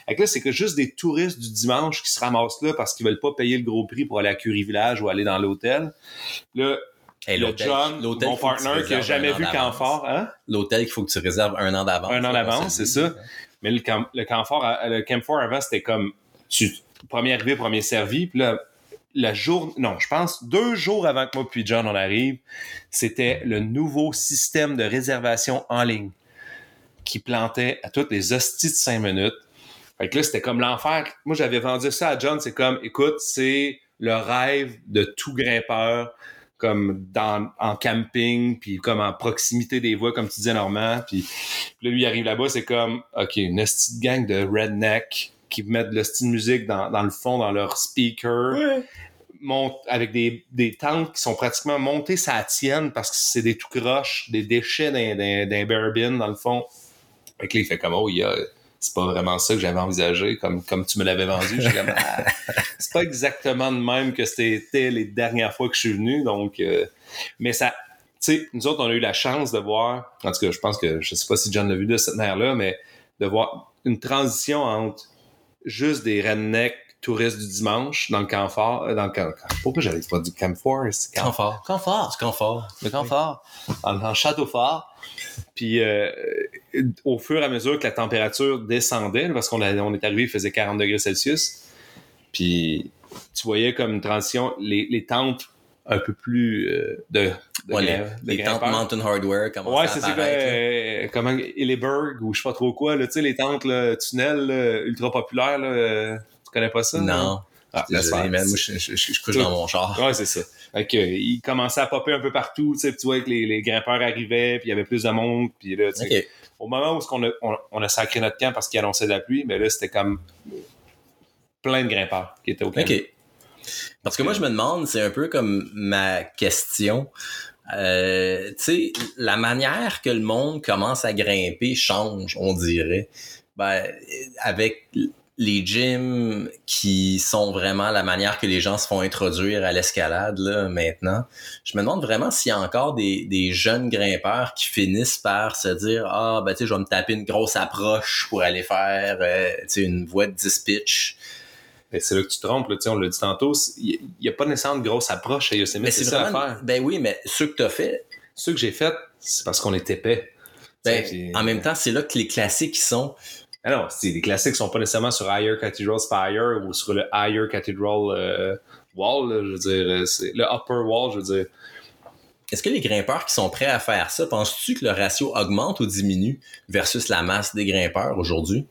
Et là, c'est que juste des touristes du dimanche qui se ramassent là parce qu'ils veulent pas payer le gros prix pour aller à Curie Village ou aller dans l'hôtel. Là, Hey, le John, l'hôtel, mon partner qui a réserves jamais vu. Canfort, hein? L'hôtel qu'il faut que tu réserves un an d'avance. Un an d'avance, c'est ça. Mais le, camp, le Camphor, à- le Camphor avant, c'était comme tu premier arrivé, premier servi. Puis là, la jour, non, je pense deux jours avant que moi puis John on arrive, c'était le nouveau système de réservation en ligne qui plantait à toutes les hosties de cinq minutes. Fait que là, c'était comme l'enfer. Moi, j'avais vendu ça à John. C'est comme, écoute, c'est le rêve de tout grimpeur, comme dans, en camping, puis comme en proximité des voies, comme tu disais, Normand. Puis, puis là, lui, il arrive là-bas, c'est comme, OK, une de gang de redneck qui mettent de de musique dans, dans le fond, dans leur speaker avec des, des tentes qui sont pratiquement montées ça tienne parce que c'est des tout croches, des déchets d'un, d'un, d'un bear bin, dans le fond. Fait que là, il fait comme, oh, il y a, c'est pas vraiment ça que j'avais envisagé, comme, comme tu me l'avais vendu. Ah, c'est pas exactement de même que c'était les dernières fois que je suis venu, donc, euh, mais ça, tu sais, nous autres, on a eu la chance de voir, en tout cas, je pense que, je sais pas si John l'a vu de cette manière-là, mais de voir une transition entre juste des rednecks touristes du dimanche dans le camphor, euh, dans le camp, pourquoi j'avais pas dit camp- Confort. Confort. Du confort. le confort, en, en château fort. Puis euh, au fur et à mesure que la température descendait, parce qu'on on est arrivé, il faisait 40 degrés Celsius, puis tu voyais comme une transition, les, les tentes un peu plus euh, de, de, Ouais, grimpe- de les, tentes. Mountain Hardware commencent Ouais, c'est ça, euh, comment, Hilleberg ou je sais pas trop quoi, là, tu sais, les tentes, là, tunnels, là, ultra populaires, là, euh, tu connais pas ça? Non. Ah, laisse faire. man, moi, je, je- je- je couche dans mon char. Ouais, c'est ça. Fait que, il commençait à popper un peu partout, tu vois que les, les grimpeurs arrivaient, puis il y avait plus de monde, puis là, tu sais, OK. au moment où on a, on, on a sacré notre camp parce qu'il annonçait de la pluie, mais là, c'était comme plein de grimpeurs qui étaient au camp. Parce que moi, je me demande, c'est un peu comme ma question. Euh, tu sais, la manière que le monde commence à grimper change, on dirait. Ben, avec les gyms qui sont vraiment la manière que les gens se font introduire à l'escalade là maintenant. Je me demande vraiment s'il y a encore des, des jeunes grimpeurs qui finissent par se dire ah ben tu sais je vais me taper une grosse approche pour aller faire euh, tu sais une voie de 10 pitch. Et c'est là que tu te trompes, là, tu sais, on l'a dit tantôt, il n'y a pas nécessairement de grosse approche à Yosemite, Mais c'est ça vraiment ben oui mais ceux que tu as fait Ce que j'ai fait, c'est parce qu'on est épais. ben, en même temps c'est là que les classiques sont Ah non, c'est- les classiques sont pas nécessairement sur Higher Cathedral Spire ou sur le Higher Cathedral euh, Wall, là, je veux dire, euh, c'est le Upper Wall, je veux dire. Est-ce que les grimpeurs qui sont prêts à faire ça, penses-tu que le ratio augmente ou diminue versus la masse des grimpeurs aujourd'hui?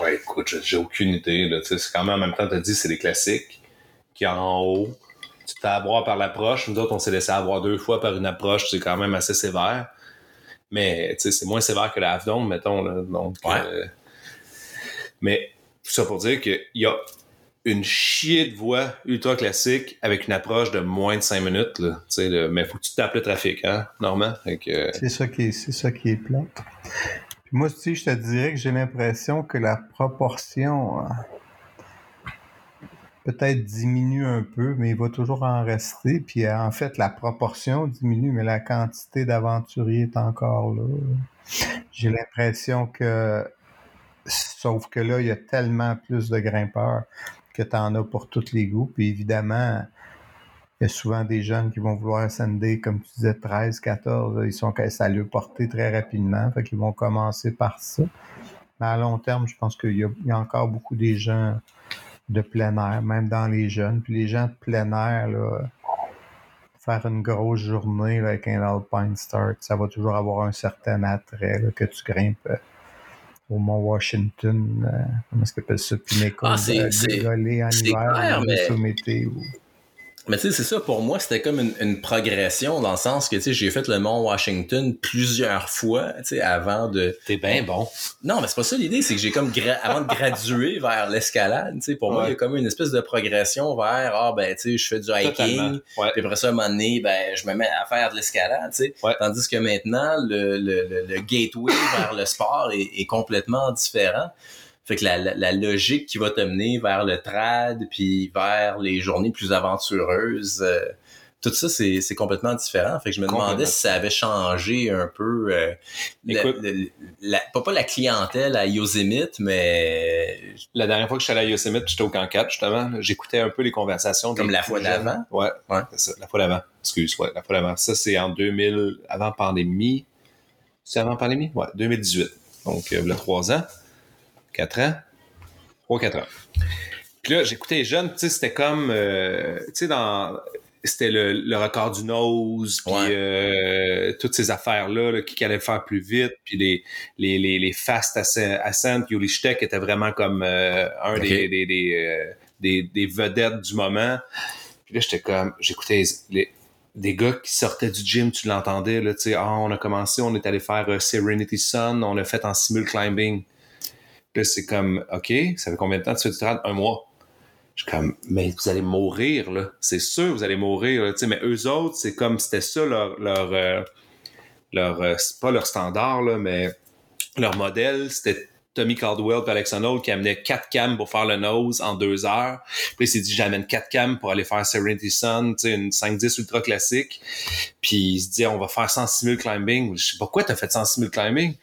Ouais, écoute, j'ai- aucune idée. Là. Tu sais, C'est quand même en même temps, tu as dit, c'est des classiques qui en haut. Tu t'as à voir par l'approche. Nous autres, on s'est laissé avoir deux fois par une approche. C'est quand même assez sévère. Mais tu sais, c'est moins sévère que la Half Dome, mettons. Là. Donc, Ouais. euh, mais tout ça pour dire qu'il y a une chier de voies ultra classique avec une approche de moins de 5 minutes. Là. Tu sais, là, mais faut que tu tapes le trafic, hein, Normand? Fait que, euh, C'est ça qui est, c'est ça qui est plate. Puis moi aussi, je te dirais que j'ai l'impression que la proportion euh, peut-être diminue un peu, mais il va toujours en rester. Puis euh, en fait, la proportion diminue, mais la quantité d'aventuriers est encore là. J'ai l'impression que, sauf que là, il y a tellement plus de grimpeurs que tu en as pour tous les goûts. Puis évidemment, il y a souvent des jeunes qui vont vouloir ascender, comme tu disais, 13, 14. là, Ils sont ça le porter très rapidement. Fait qu'ils vont commencer par ça. Mais à long terme, je pense qu'il y, y a encore beaucoup des gens de plein air, même dans les jeunes. Puis les gens de plein air, là, faire une grosse journée là, avec un Alpine Start, ça va toujours avoir un certain attrait là, que tu grimpes euh, au Mont Washington. euh, comment est-ce qu'on appelle ça? Pinnacle Ah, c'est- en hiver, mais- ou- Mais tu sais, c'est ça, pour moi, c'était comme une, une, progression dans le sens que, tu sais, j'ai fait le Mont Washington plusieurs fois, tu sais, avant de... T'es bien bon. Non, mais c'est pas ça l'idée, c'est que j'ai comme, gra... avant de graduer vers l'escalade, tu sais, pour ouais. moi, il y a comme une espèce de progression vers, ah, ben, tu sais, je fais du hiking, ouais. puis après ça, à un moment donné, ben, je me mets à faire de l'escalade, tu sais. Ouais. Tandis que maintenant, le, le, le, le gateway vers le sport est, est complètement différent. Fait que la, la, la logique qui va te mener vers le trad, puis vers les journées plus aventureuses, euh, tout ça, c'est, c'est complètement différent. Fait que je me demandais si ça avait changé un peu, euh, Écoute, la, la, pas, pas la clientèle à Yosemite, mais... La dernière fois que je suis allé à Yosemite, j'étais au camp 4, justement, j'écoutais un peu les conversations. Comme la fois d'avant? Ouais, ouais. ça, la fois d'avant. Excuse, ouais, la fois d'avant. Ça, c'est en 2000, avant pandémie. C'est avant pandémie? Ouais, 2018. Donc, euh, il y a trois ans. 4 ans? 3-4 ans. Puis là, j'écoutais les jeunes, tu sais, c'était comme, euh, tu sais, dans, c'était le, le, record du nose, puis Ouais. euh, toutes ces affaires-là, là, qui allaient faire plus vite, puis les, les, les, les fast ascent, était vraiment comme euh, un des, des, des, des, des vedettes du moment. Puis là, j'étais comme, j'écoutais les, des gars qui sortaient du gym, tu l'entendais, là, tu sais, ah, on a commencé, on est allé faire Serenity Sun, on a fait en simul climbing. C'est comme, OK, ça fait combien de temps tu fais du trad? Un mois. Je suis comme, mais vous allez mourir, là. C'est sûr, vous allez mourir, là. Mais eux autres, c'est comme, c'était ça leur, leur, euh, euh, c'est pas leur standard, là, mais leur modèle, c'était Tommy Caldwell et Alex Honnold qui amenaient quatre cams pour faire le nose en deux heures. Puis il s'est dit, j'amène quatre cams pour aller faire Serenity Sun, une 5-10 ultra classique. Puis il se dit, on va faire 100 simul climbing. Je sais pourquoi t'as fait 100 simul climbing?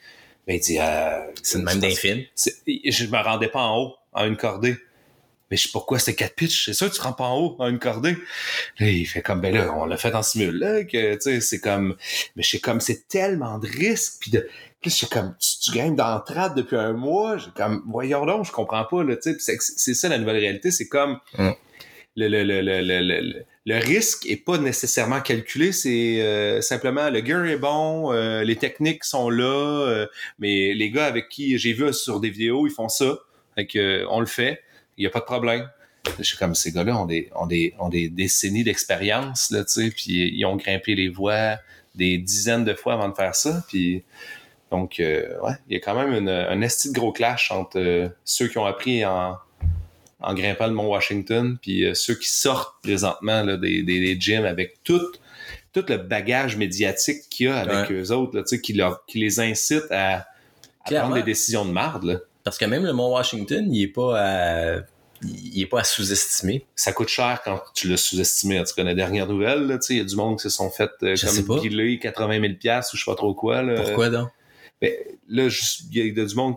Ben, il dit, euh, C'est le même d'un film? c'est- je me rendais pas en haut, en une cordée. Mais je sais pourquoi c'était 4 pitches. C'est sûr tu rends pas en haut, en une cordée. Là, il fait comme, ben là, on l'a fait en simul, là, que, tu sais, c'est comme, mais je sais comme, c'est tellement de risques, puis de, puis c'est comme, tu, tu gagnes trad depuis un mois, j'ai comme, voyons donc, je comprends pas, là, tu sais, c'est, c'est ça la nouvelle réalité, c'est comme, Mm. le, le, le, le, le, le, le risque est pas nécessairement calculé, c'est euh, simplement le gear est bon, euh, les techniques sont là, euh, mais les gars avec qui j'ai vu sur des vidéos, ils font ça, fait que, on le fait, il y a pas de problème. Je suis comme ces gars-là ont des, ont des, ont des décennies d'expérience, là, tu sais, puis ils ont grimpé les voies des dizaines de fois avant de faire ça, puis donc, ouais, il y a quand même une, un esti de gros clash entre ceux qui ont appris en, en grimpant le Mont Washington, puis euh, ceux qui sortent présentement là, des, des, des gyms avec tout, tout le bagage médiatique qu'il y a avec eux autres, là, tu sais, qui, leur, qui les incite à, à prendre des décisions de marde. Là. Parce que même le Mont Washington, il est pas à, il est pas à sous-estimer. Ça coûte cher quand tu l'as sous-estimé. En tout cas, la dernière nouvelle, là, tu sais, il y a du monde qui se sont fait euh, comme Guillet, 80 000 piastres ou je sais pas trop quoi. Là. Pourquoi donc? Ben, là, il y a du monde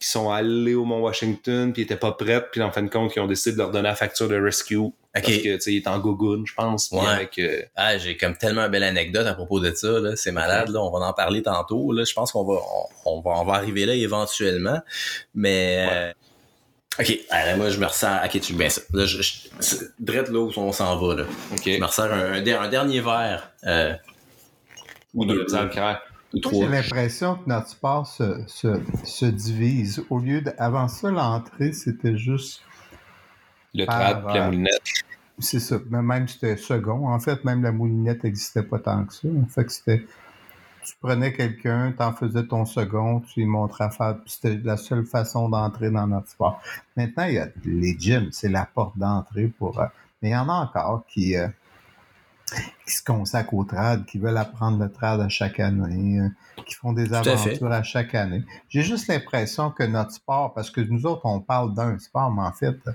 qui sont allés au Mont Washington puis ils étaient pas prêts puis en fin de compte ils ont décidé de leur donner la facture de rescue parce que tu sais il est en gogoon je pense puis Ouais. avec euh, Ah, j'ai comme tellement une belle anecdote à propos de ça, là. C'est malade, là. On va en parler tantôt, là. Je pense qu'on va, on, on va, on va arriver là éventuellement. Mais, euh, OK. Alors, moi, je me ressens, OK, tu bien ça. Là, je, je, c'est drette là où on s'en va, là. Je me resserre un, un, der- un dernier verre, euh, ou de la j'ai l'impression que notre sport se, se, se divise. Au lieu de, avant ça, l'entrée, c'était juste, le trad la ouais. moulinette c'est ça, mais même c'était second. En fait, même la moulinette n'existait pas tant que ça. En fait, c'était, tu prenais quelqu'un, t'en faisais ton second, tu lui montrais à faire, c'était la seule façon d'entrer dans notre sport. Maintenant, il y a les gyms, c'est la porte d'entrée pour, euh, mais il y en a encore qui, euh, qui se consacrent au trad, qui veulent apprendre le trad à chaque année, euh, qui font des aventures à, chaque année. J'ai juste l'impression que notre sport, parce que nous autres, on parle d'un sport, mais en fait, tu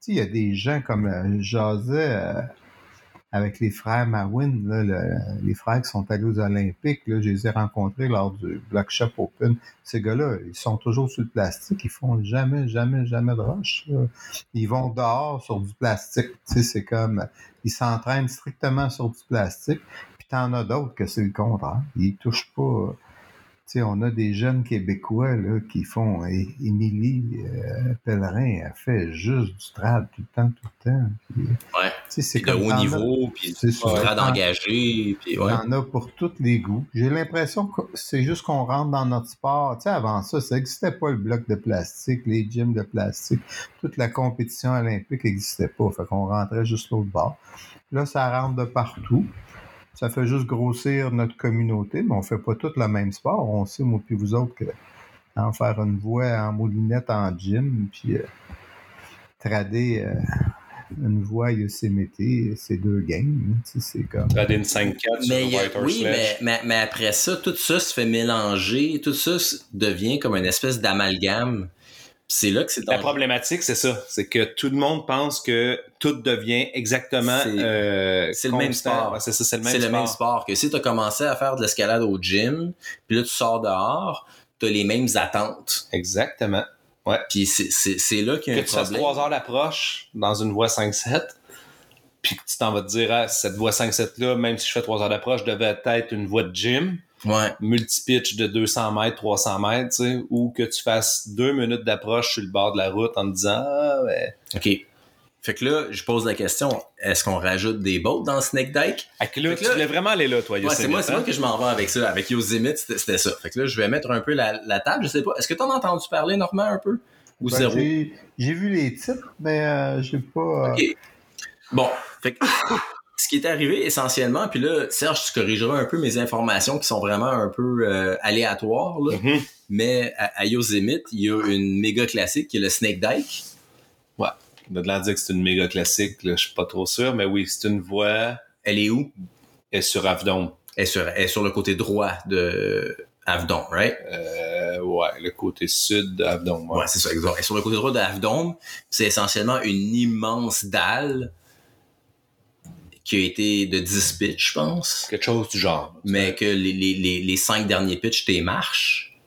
sais, il y a des gens comme euh, José euh, avec les frères Marwin, là, le- les frères qui sont allés aux Olympiques, là, je les ai rencontrés lors du Block Shop Open. Ces gars-là, ils sont toujours sur le plastique, ils font jamais, jamais, jamais de là. Ils vont dehors sur du plastique. C'est comme, ils s'entraînent strictement sur du plastique. Puis t'en as d'autres que c'est le contraire. Ils touchent pas. Tu sais, on a des jeunes Québécois là, qui font. Émilie euh, Pellerin, elle fait juste du trad tout le temps, tout le temps. Puis, Ouais. c'est de haut niveau, puis du trad engagé, puis ouais. T'en as pour tous les goûts. J'ai l'impression que c'est juste qu'on rentre dans notre sport. Tu sais, avant ça, ça n'existait pas le bloc de plastique, les gyms de plastique. Toute la compétition olympique n'existait pas. Fait qu'on rentrait juste l'autre bord. Là, ça rentre de partout. Ça fait juste grossir notre communauté, mais on fait pas tous le même sport. On sait, moi puis vous autres, que en faire une voie en moulinette en gym, puis euh, trader euh, une voie Yosemite, c'est deux games. Sais, c'est comme... Trader une 5-4 sur Mais, y a- White oui, mais, mais, mais après ça, tout ça se fait mélanger, tout ça devient comme une espèce d'amalgame. C'est là que c'est La problématique, c'est ça. C'est que tout le monde pense que tout devient exactement. C'est- euh, le même sport. Ouais, c'est ça, c'est le même C'est le sport. même sport que si tu as commencé à faire de l'escalade au gym, puis là tu sors dehors, tu as les mêmes attentes. Exactement. Puis c'est- là qu'il y Que a un tu fasses problème. 3 heures d'approche dans une voie 5-7, puis que tu t'en vas te dire, ah, cette voie 5-7-là, même si je fais 3 heures d'approche, devait être une voie de gym, Ouais. multi-pitch de 200 mètres, 300 mètres, tu sais, ou que tu fasses deux minutes d'approche sur le bord de la route en te disant, ah, ouais. OK. Fait que là, je pose la question, est-ce qu'on rajoute des boats dans le Snake Dyke? Fait que là, Fait que tu là- voulais vraiment aller là, toi, Ouais, c'est Yosemite, moi, c'est hein? moi que je m'en vais avec ça. Avec Yosemite, c'était ça. Fait que là, je vais mettre un peu la, la table. Je sais pas. Est-ce que t'en as entendu parler, Normand, un peu? Ou Ben, zéro? j'ai- J'ai vu les titres, mais euh, j'ai pas. euh, OK. Bon, fait que qui est arrivé essentiellement, puis là, Serge, tu corrigeras un peu mes informations qui sont vraiment un peu euh, aléatoires, là. Mhm. mais à, à Yosemite, il y a une méga classique qui est le Snake Dyke. De l'air dire que c'est une méga classique, là, je suis pas trop sûr, mais oui, c'est une voie Elle est où? est sur Avedon. Elle est sur, elle est sur le côté droit de Avedon, right? Euh, ouais, le côté sud d'Avedon. Ouais, c'est ça, exact. Elle est sur le côté droit de Avedon. C'est essentiellement une immense dalle qui a été de 10 pitches, je pense. Quelque chose du genre. Mais que les, les, les, les cinq derniers pitches, t'es marches.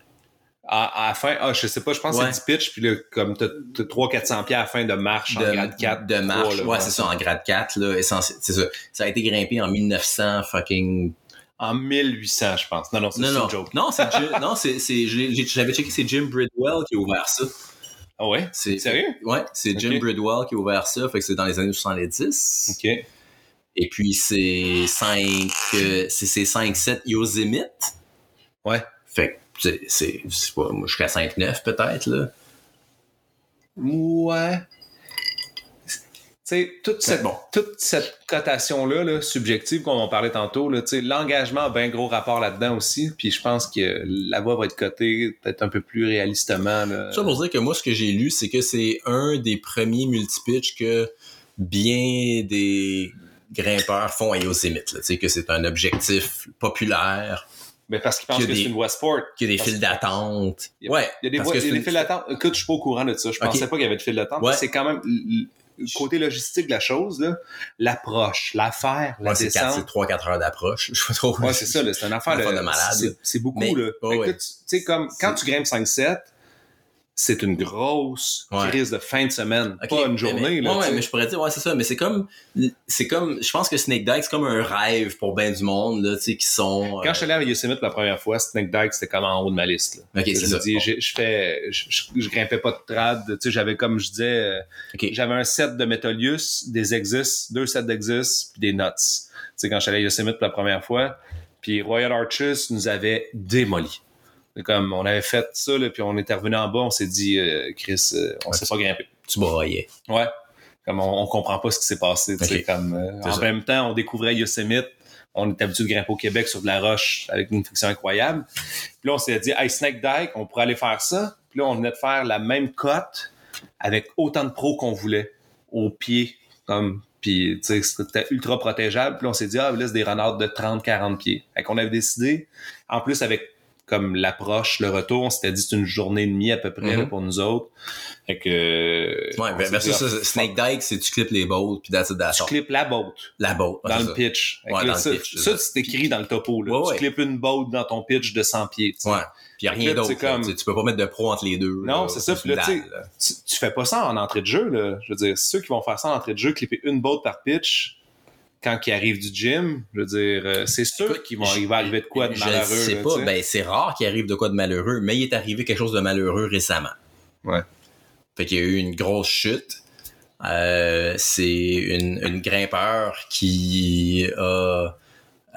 À, à la fin, ah, je sais pas, je pense Ouais. que c'est 10 pitch, puis là, comme t'as t'as 300-400 pieds à la fin de marche en grade 4. de marche. trois, là, ouais, c'est ça, en grade 4, là, essentiel- c'est ça. Ça a été grimpé en 1900 fucking... En 1800, je pense. Non, non, c'est Non, c'est non. une joke. Non, c'est Jim- non, c'est, j'avais checké, c'est Jim Bridwell qui a ouvert ça. Ah ouais? C'est, Sérieux? Ouais, c'est Jim. Bridwell qui a ouvert ça, fait que c'est dans les années 70. OK. Et puis c'est 5, euh, c'est, 5-7 Yosemite. Ouais. Fait que c'est, c'est, pas, moi, jusqu'à 5-9 peut-être, là. Ouais. Tu sais, toute cette, bon. toute cette cotation-là, là, subjective qu'on en parlait tantôt, là, l'engagement a bien gros rapport là-dedans aussi. Puis je pense que la voix va être cotée peut-être un peu plus réalistement. Là. Ça pour dire que moi, ce que j'ai lu, c'est que c'est un des premiers multipitch que bien des grimpeurs font à Yosemite. Sais, que c'est un objectif populaire, Mais parce qu'ils pensent que a c'est une voie sport. qu'il y a des files que- d'attente. Ouais, Il y a des, voies- que il y a c'est des files d'attente. Écoute, je suis pas au courant de ça. Je Ok. pensais pas qu'il y avait de files d'attente. Ouais. C'est quand même côté logistique de la chose, là. L'approche, l'affaire, la Ouais, c'est quatre- c'est descente. 3-4 heures d'approche. Ouais, c'est ça, c'est une affaire Une là, affaire de malade, c'est- beaucoup, Mais- là. que ouais. tu sais, comme quand tu grimpes 5-7, c'est une grosse Ouais. crise de fin de semaine, pas une journée, mais, là. ouais, mais je pourrais dire, ouais, c'est ça. Mais c'est comme, c'est comme, je pense que Snake Dyke, c'est comme un rêve pour ben du monde, là, tu sais, qui sont. Quand je suis allé à Yosemite la première fois, Snake Dyke, c'était comme en haut de ma liste. Là. Ok, Je c'est ça. dis, j'ai- je fais, je, je, je grimpais pas de trad, tu sais, j'avais comme je disais, euh, j'avais un set de Metolius, des Exis, deux sets d'Exis, puis des Nuts. Tu sais, quand je suis allé à Yosemite la première fois, puis Royal Arches nous avait démoli. Comme on avait fait ça, là, puis on était revenu en bas, on s'est dit, euh, Chris, euh, on Ouais. sait pas grimper. Tu broyais. Ouais. Comme on, on comprend pas ce qui s'est passé. tu sais, Ok. Comme, euh, en ça. même temps, on découvrait Yosemite. On est habitué de grimper au Québec sur de la roche avec une friction incroyable. Puis là, on s'est dit, hey, Snake Dyke, on pourrait aller faire ça. Puis là, on venait de faire la même cote avec autant de pros qu'on voulait au pied. Comme, puis, tu sais, c'était ultra protégeable. Puis là, on s'est dit, ah, là, c'est des renards de 30-40 pieds. Fait qu'on avait décidé, en plus, avec comme l'approche, le retour, on s'était dit, c'est une journée et demie à peu près là, Mhm. pour nous autres. Fait que... Ouais, on ben, versus dit, ça, ah, Snake Dyke, c'est tu clips les boats, puis that's it, that's tu clips la boat La boat. ouais, dans le ça. pitch. Ouais, là, dans ça, le pitch, c'est ça, c'est écrit dans le topo. Là. Ouais, tu ouais. clips une boat dans ton pitch de 100 pieds. tu sais. Ouais. Puis y a rien d'autre. comme-. Tu, peux pas mettre de pro entre les deux. Non, c'est ça. Puis là, tu sais, dalle, là. Tu, tu fais pas ça en entrée de jeu. Là. Je veux dire, ceux qui vont faire ça en entrée de jeu, clipper une boat par pitch, quand il arrive du gym, je veux dire, euh, c'est sûr Écoute, qu'il va, je- il va arriver de quoi de Je malheureux. sais là, pas, sais. ben c'est rare qu'il arrive de quoi de malheureux, mais il est arrivé quelque chose de malheureux récemment. Ouais. Fait qu'il y a eu une grosse chute. Euh, c'est une, une grimpeur qui a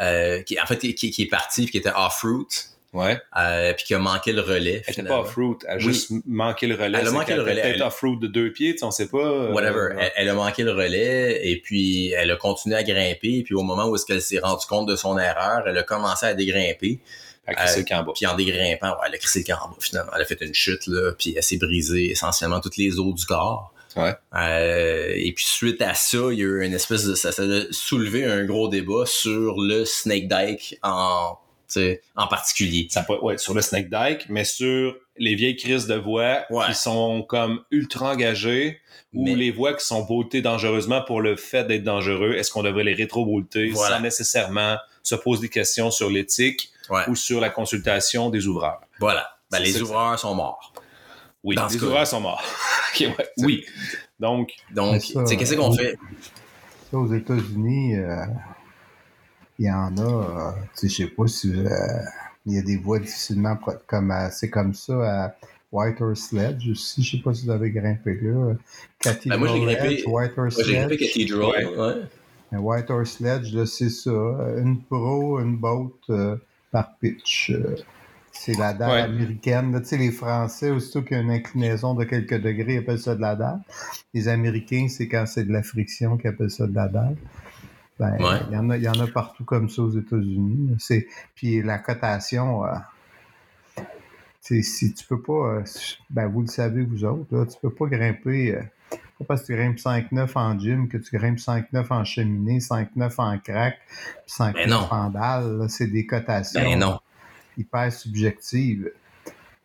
euh, qui en fait qui, qui est partie puis qui était off-route Ouais. euh, puis qui a manqué le relais. Elle était pas off-route, elle a Oui. juste manqué le relais. Elle a manqué le relais. Peut-être Elle- off-route de deux pieds, tu sais, on sait pas. euh, Whatever. Elle, elle a manqué le relais et puis elle a continué à grimper. Puis au moment où est-ce qu'elle s'est rendue compte de son erreur, elle a commencé à dégrimper. Que c'est Euh. Puis en dégrimpant, ouais, elle a crissé le camp en bas finalement. Elle a fait une chute là, puis elle s'est brisée essentiellement toutes les os du corps. Ouais. Euh, et puis suite à ça, il y a eu une espèce de ça, ça a soulevé un gros débat sur le Snake Dyke en en particulier. Ça peut- ouais, sur le Snake Dyke, mais sur les vieilles crises de voix Ouais. qui sont comme ultra engagées ou Mais- les voix qui sont voltées dangereusement pour le fait d'être dangereux. Est-ce qu'on devrait les rétro-volter Voilà. sans nécessairement se poser des questions sur l'éthique Ouais. ou sur la consultation des ouvreurs? Voilà. Ben, les que ouvreurs sont morts. Oui, Dans les cas- ouvreurs sont morts. Ouais, oui. Donc, Donc, qu'est-ce qu'on fait? Ça, aux États-Unis, euh, il y en a, euh, tu sais, je sais pas si euh, il y a des voies difficilement comme à- c'est comme ça à White Horse Sledge aussi. Je sais pas si vous avez grimpé là. Cathedral Ben, moi, j'ai grimpé- Edge, White Horse Moi, j'ai grimpé. Cathedral. Ouais. ouais. Un White Horse Sledge, là, c'est ça. Une pro, une boat euh, par pitch. euh, c'est la dalle Ouais. américaine. là. Tu sais, les Français, aussitôt qu'il y a une inclinaison de quelques degrés, ils appellent ça de la dalle. Les Américains, c'est quand c'est de la friction qu'ils appellent ça de la dalle. Ben, Ouais. il y en a, il y en a partout comme ça aux États-Unis. C'est, puis la cotation, euh, tu sais, si tu peux pas, euh, ben vous le savez vous autres, là, tu peux pas grimper. euh, pas parce que tu grimpes 5-9 en gym que tu grimpes 5-9 en cheminée, 5-9 en crack, puis 5-9 Ben non. en dalle. là. C'est des cotations Ben non. hyper subjectives.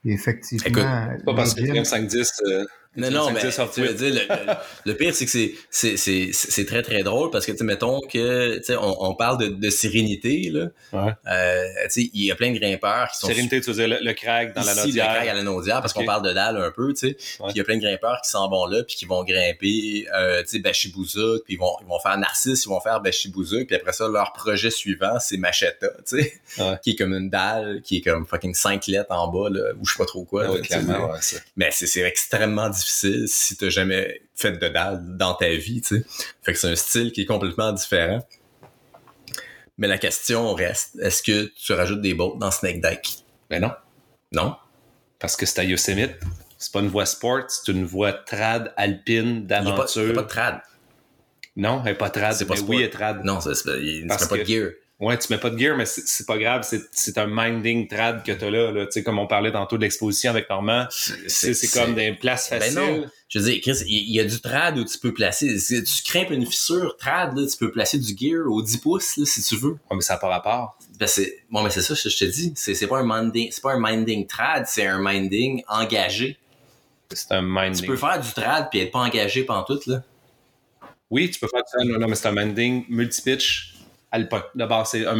Et effectivement, Écoute, c'est pas parce que tu gagnes 5-10. euh, Non, non, mais 5-10 off tu veux dire, le, le- le pire, c'est que c'est, c'est, c'est, c'est très, très drôle parce que, tu sais, mettons que, tu sais, on, on parle de, de sérénité, là. Ouais. Euh, tu sais, il y a plein de grimpeurs qui sont Sérénité, tu veux dire le, le crack dans la ici, le Naudière. crack à la Naudière, parce qu'on parle de dalle un peu, tu sais. Puis il y a plein de grimpeurs qui s'en vont là, puis qui vont grimper, euh, tu sais, Bachibouzouk, puis ils vont, ils vont faire Narcisse, ils vont faire Bachibouzouk, puis après ça, leur projet suivant, c'est Macheta, tu sais, Ouais. qui est comme une dalle, qui est comme fucking 5 lettres en bas, là, ou je sais pas trop quoi. Ouais, là, clairement, ouais, ça. Mais c'est, c'est extrêmement difficile si t'as jamais fait de dalle dans ta vie, tu sais. Fait que c'est un style qui est complètement différent. Mais la question reste, est-ce que tu rajoutes des bottes dans Snake Dyke? Ben non. Non? Parce que c'est à Yosemite. C'est pas une voie sport, c'est une voie trad, alpine, Il n'y a, a d'aventure. pas de trad. Non, elle est pas trad. C'est pas mais sport. oui, elle est trad. Non, c'est, pas de gear. Ouais, tu mets pas de gear, mais c'est pas grave. C'est un minding trad que t'as là. là. Tu sais, comme on parlait tantôt de l'exposition avec Normand. C'est comme des places Ben faciles. non. Je veux dire, Chris, il y, a du trad où tu peux placer. Si tu crampes une fissure trad, là, tu peux placer du gear au 10 pouces, là, si tu veux. Ouais, mais ça n'a pas rapport. Ben c'est, bon, mais c'est ça, je, je te dis. C'est, pas un minding, c'est pas un minding trad, c'est un minding engagé. C'est un minding. Tu peux faire du trad puis être pas engagé pantoute, là. Oui, tu peux faire ça. Non, non, mais c'est un minding multi-pitch alpin. D'abord, c'est un,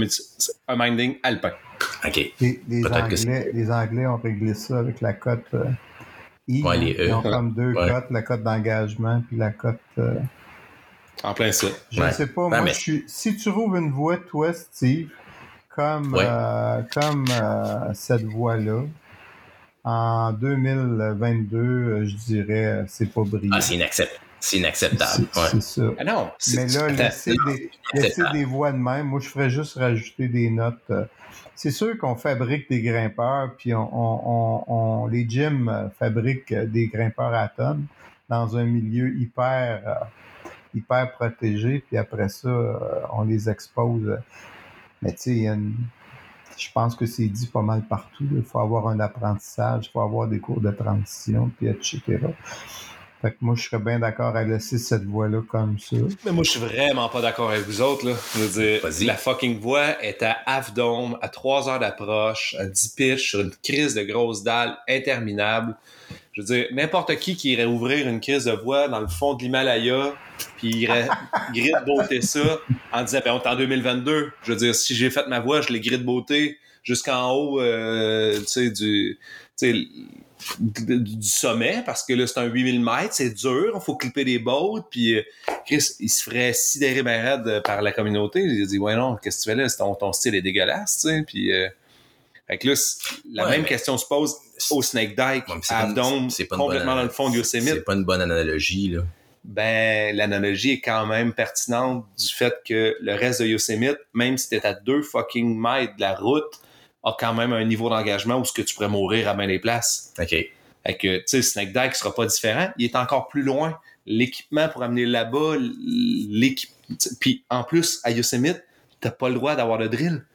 un minding alpin. OK. Les, Anglais, les Anglais ont réglé ça avec la cote euh, I. Ouais, les E. Ils ont comme deux Ouais. cotes, la cote d'engagement puis la cote. euh, En plein ça. je Ouais. sais pas, Ouais, moi, mais- je suis. Si tu trouves une voie, toi, Steve, comme, Ouais. euh, comme euh, cette voie-là, en 2022, euh, je dirais, c'est pas brillant. Ah, c'est inacceptable. C'est inacceptable. C'est- Ouais. ça. Ah non. Mais là, laisser des, laisser des voies de même, moi, je ferais juste rajouter des notes. euh. C'est sûr qu'on fabrique des grimpeurs, puis on, on- on- on- les gyms euh, fabriquent euh, des grimpeurs à tonnes dans un milieu hyper, hyper protégé, puis après ça, on les expose. Mais tu sais, il y a une- je pense que c'est dit pas mal partout. Il faut avoir un apprentissage, il faut avoir des cours de transition, puis etc. Fait que moi, je serais bien d'accord à laisser cette voie-là comme ça. Mais moi, je suis vraiment pas d'accord avec vous autres. Là. Je veux dire, la fucking voie est à half dome, à 3 heures d'approche, à 10 pitch, sur une crise de grosse dalle interminable. Je veux dire, n'importe qui qui irait ouvrir une crise de voie dans le fond de l'Himalaya, puis il irait grid beauté ça en disant, ben, on est en 2022. Je veux dire, si j'ai fait ma voie, je l'ai grid beauté jusqu'en haut, euh, tu sais, du, du, du sommet parce que là, c'est un 8000 mètres, c'est dur, il faut clipper des bottes, puis euh, Chris, il se ferait sidérer ben raide par la communauté. Il a dit, ouais, non, qu'est-ce que tu fais là? Ton, ton style est dégueulasse, puis... Euh, fait que là, la Ouais, même mais- question se pose au Snake Dyke, Ouais, à Dome, complètement bonne- dans le fond de Yosemite. C'est pas une bonne analogie, là. Ben, l'analogie est quand même pertinente du fait que le reste de Yosemite, même si t'es à deux fucking mètres de la route, a quand même un niveau d'engagement où ce que tu pourrais mourir à bien des places. OK. Fait que, tu sais, Snake Dyke sera pas différent. Il est encore plus loin. L'équipement pour amener là-bas, l'équipe, puis en plus, à Yosemite, t'as pas le droit d'avoir de drill.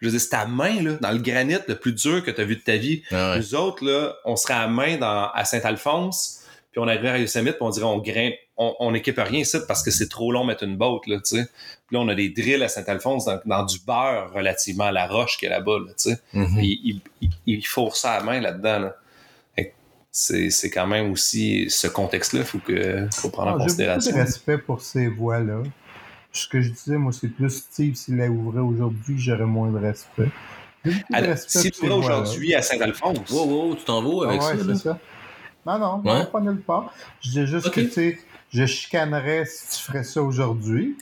Je veux dire, c'est ta main, là, dans le granit le plus dur que t'as vu de ta vie. Ah ouais. Nous autres, là, on serait à main dans, à Saint-Alphonse, puis on arriverait à Yosemite, puis on dirait on grimpe, on, on équipe rien ici parce que c'est trop long mettre une botte, là, tu sais. Puis là, on a des drills à Saint-Alphonse dans, dans du beurre relativement à la roche qu'il y a là-bas, là, tu sais. Mhm. Puis il, il, il fourre ça à la main là-dedans, là. C'est, c'est quand même aussi ce contexte-là, faut que faut prendre en Ah, J'ai beaucoup considération. de respect pour ces voix-là. Ce que je disais, moi, c'est plus Steve, s'il la ouvrait aujourd'hui, j'aurais moins de respect. J'ai Alors, respect si tu vas aujourd'hui à Saint-Alphonse, Wow, wow, tu t'en vas Ah avec ouais, ça, c'est là? ça. Non, non, Ouais. non, pas nulle part. Je dis juste que, tu sais, je chicanerais si tu ferais ça aujourd'hui.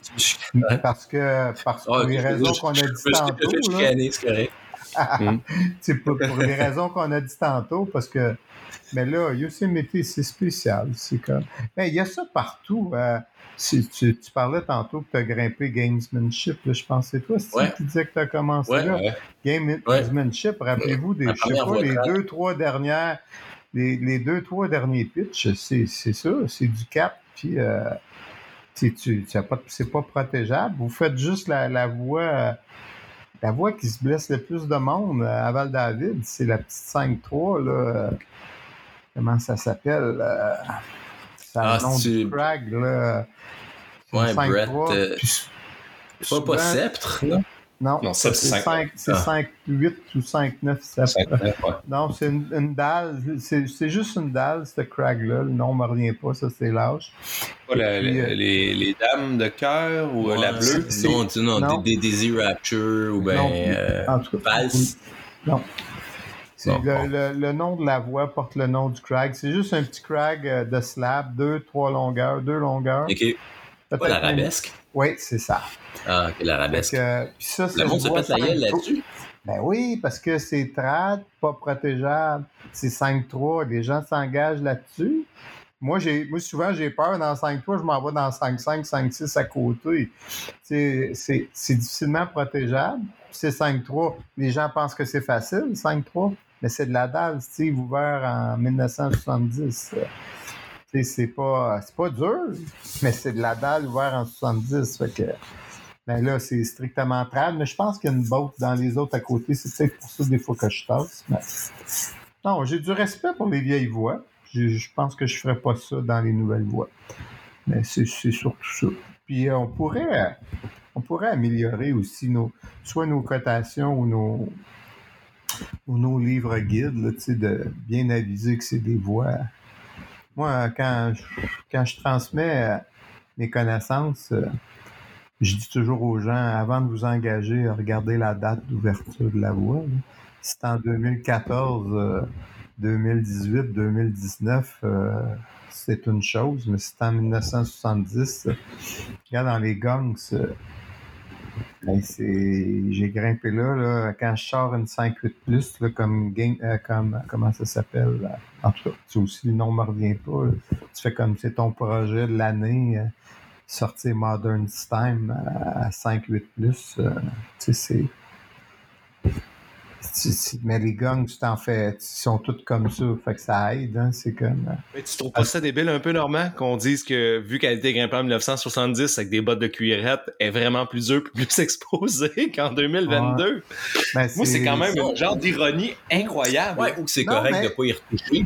Parce que, parce que Ah, pour les raisons qu'on a dit tantôt, là, chicaner, c'est correct. c'est pour, pour les raisons qu'on a dit tantôt, parce que, mais là, Yosemite, c'est spécial. C'est comme, ben, il y a ça partout. euh, si tu, tu parlais tantôt que tu as grimpé Gamesmanship, là, je pense que c'est toi, Steve, Ouais. qui disais que tu as commencé Ouais. là. ouais. Gamesmanship, rappelez-vous des, je sais pas, les deux, trois dernières, les, les deux, trois derniers pitchs, c'est ça, c'est du cap, puis euh, tu, tu, c'est pas protégeable. Vous faites juste la, la voie, euh, la voie qui se blesse le plus de monde euh, à Val-David, c'est la petite 5-3, là. euh, Comment ça s'appelle? Euh, c'est Ah, le nom du là. Une Ouais, 5-3, Brett, euh, puis Pas, pas sceptre, là. Non, Non, ça, c'est c'est cinq- 5, c'est Ah. 5-8 ou 5-9 sceptre. Saint-Alphonse, ouais. Non, c'est une, une dalle. C'est c'est juste une dalle, ce crag-là. Le nom me revient pas, ça, c'est l'âge. La- la- euh, les, les dames de cœur ou euh, la Ouais, bleue? c'est- Non, tu- non, non. Des, des Daisy Rapture ou ben Non, euh, En tout cas, Valse. Non. Le, bon. le- le nom de la voie porte le nom du crag. C'est juste un petit crag euh, de slab, deux, trois longueurs, deux longueurs. Ok. Pas l'arabesque. Oui, c'est ça. Ah, ok, l'arabesque. Puis ça, ça Le monde se pète la gueule là-dessus? Ben oui, parce que c'est trad, pas protégeable. C'est 5-3, les gens s'engagent là-dessus. Moi, j'ai, moi, souvent, j'ai peur dans 5-3, je m'en vais dans 5-5, 5-6 à côté. C'est, c'est, c'est difficilement protégeable. C'est 5-3. Les gens pensent que c'est facile, 5-3, mais c'est de la dalle, Steve, ouvert en 1970. C'est pas, pas dur, mais c'est de la dalle ouvert en 70. Fait que, ben là, c'est strictement trad, mais je pense qu'il y a une botte dans les autres à côté. C'est peut-être pour ça des fois que je tasse. Non, j'ai du respect pour les vieilles voies. Je, pense que je ferais pas ça dans les nouvelles voies. Mais c'est surtout ça. Puis euh, on pourrait euh, on pourrait améliorer aussi nos soit nos cotations ou nos ou nos livres guides, là, de bien aviser que c'est des voies. Moi, quand je, quand je transmets euh, mes connaissances, euh, je dis toujours aux gens, avant de vous engager, regardez la date d'ouverture de la voie. c'est en 2014, euh, 2018, 2019, euh, c'est une chose, mais c'est en 1970, euh, regarde dans les gangs, j'ai grimpé là, là, quand je sors une 5-8 plus, là, comme, game, euh, comme, comment ça s'appelle, en tout cas, ça aussi, le nom me revient pas, tu fais comme c'est ton projet de l'année, euh, sortir Modern Time à 5-8 plus, euh, tu sais, c'est. tu- tu- Mais les gangs, tu t'en fais, ils sont tous comme ça, fait que ça aide, hein, c'est comme. euh, Mais tu trouves pas ça débile un peu, Normand, qu'on dise que vu qu'elle était grimpée en 1970 avec des bottes de cuirette, elle est vraiment plus dure et plus exposée qu'en 2022? ben, Moi, c'est quand même un genre d'ironie incroyable. Ouais, ou que c'est correct mais- de pas y retoucher.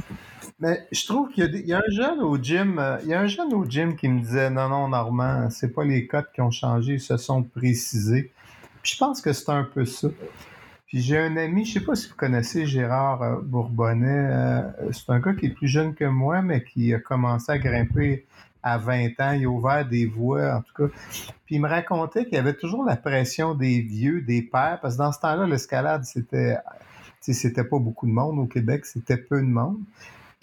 Mais je trouve qu'il y a, des- il y a un jeune au gym, euh, il y a un jeune au gym qui me disait non, non, Normand, c'est pas les codes qui ont changé, ils se sont précisés. Puis je pense que c'est un peu ça. Puis j'ai un ami, je sais pas si vous connaissez Gérard euh, Bourbonnais, euh, c'est un gars qui est plus jeune que moi, mais qui a commencé à grimper à 20 ans, il a ouvert des voies, en tout cas. Puis il me racontait qu'il y avait toujours la pression des vieux, des pères, parce que dans ce temps-là, l'escalade, c'était c'était pas beaucoup de monde au Québec, c'était peu de monde.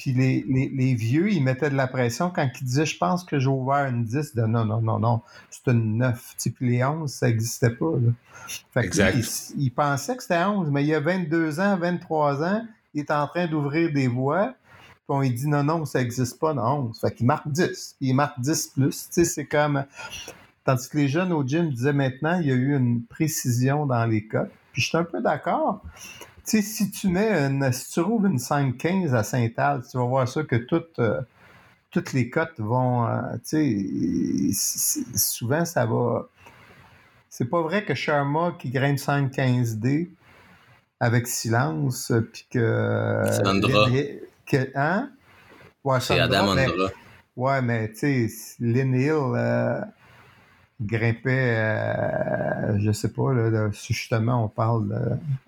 Puis les, les, les, vieux, ils mettaient de la pression quand ils disaient Je pense que j'ai ouvert une 10 de non, non, non, non, c'est une 9. Puis les 11, ça n'existait pas. Là. Fait exact. il, il, pensait que c'était 11, mais il y a 22 ans, 23 ans, il est en train d'ouvrir des voies. Puis on lui dit non, non, ça n'existe pas, non, 11. Fait qu'il marque 10. Puis il marque 10 plus. Tu sais, c'est comme. Tandis que les jeunes au gym disaient maintenant, il y a eu une précision dans les cotes. Puis je suis un peu d'accord. Tu sais, si tu mets une, si tu rouvres une 5-15 à Saint-Al, tu vas voir ça que toutes, euh, toutes les cotes vont, euh, tu sais, souvent ça va. C'est pas vrai que Sharma qui grimpe 5-15D avec silence, puis que. C'est Andra. Que, hein? Ouais, c'est Adam Andra. Ouais, mais tu sais, Lynn Hill. Euh, grimpait, euh, je sais pas, là, justement, on parle, de,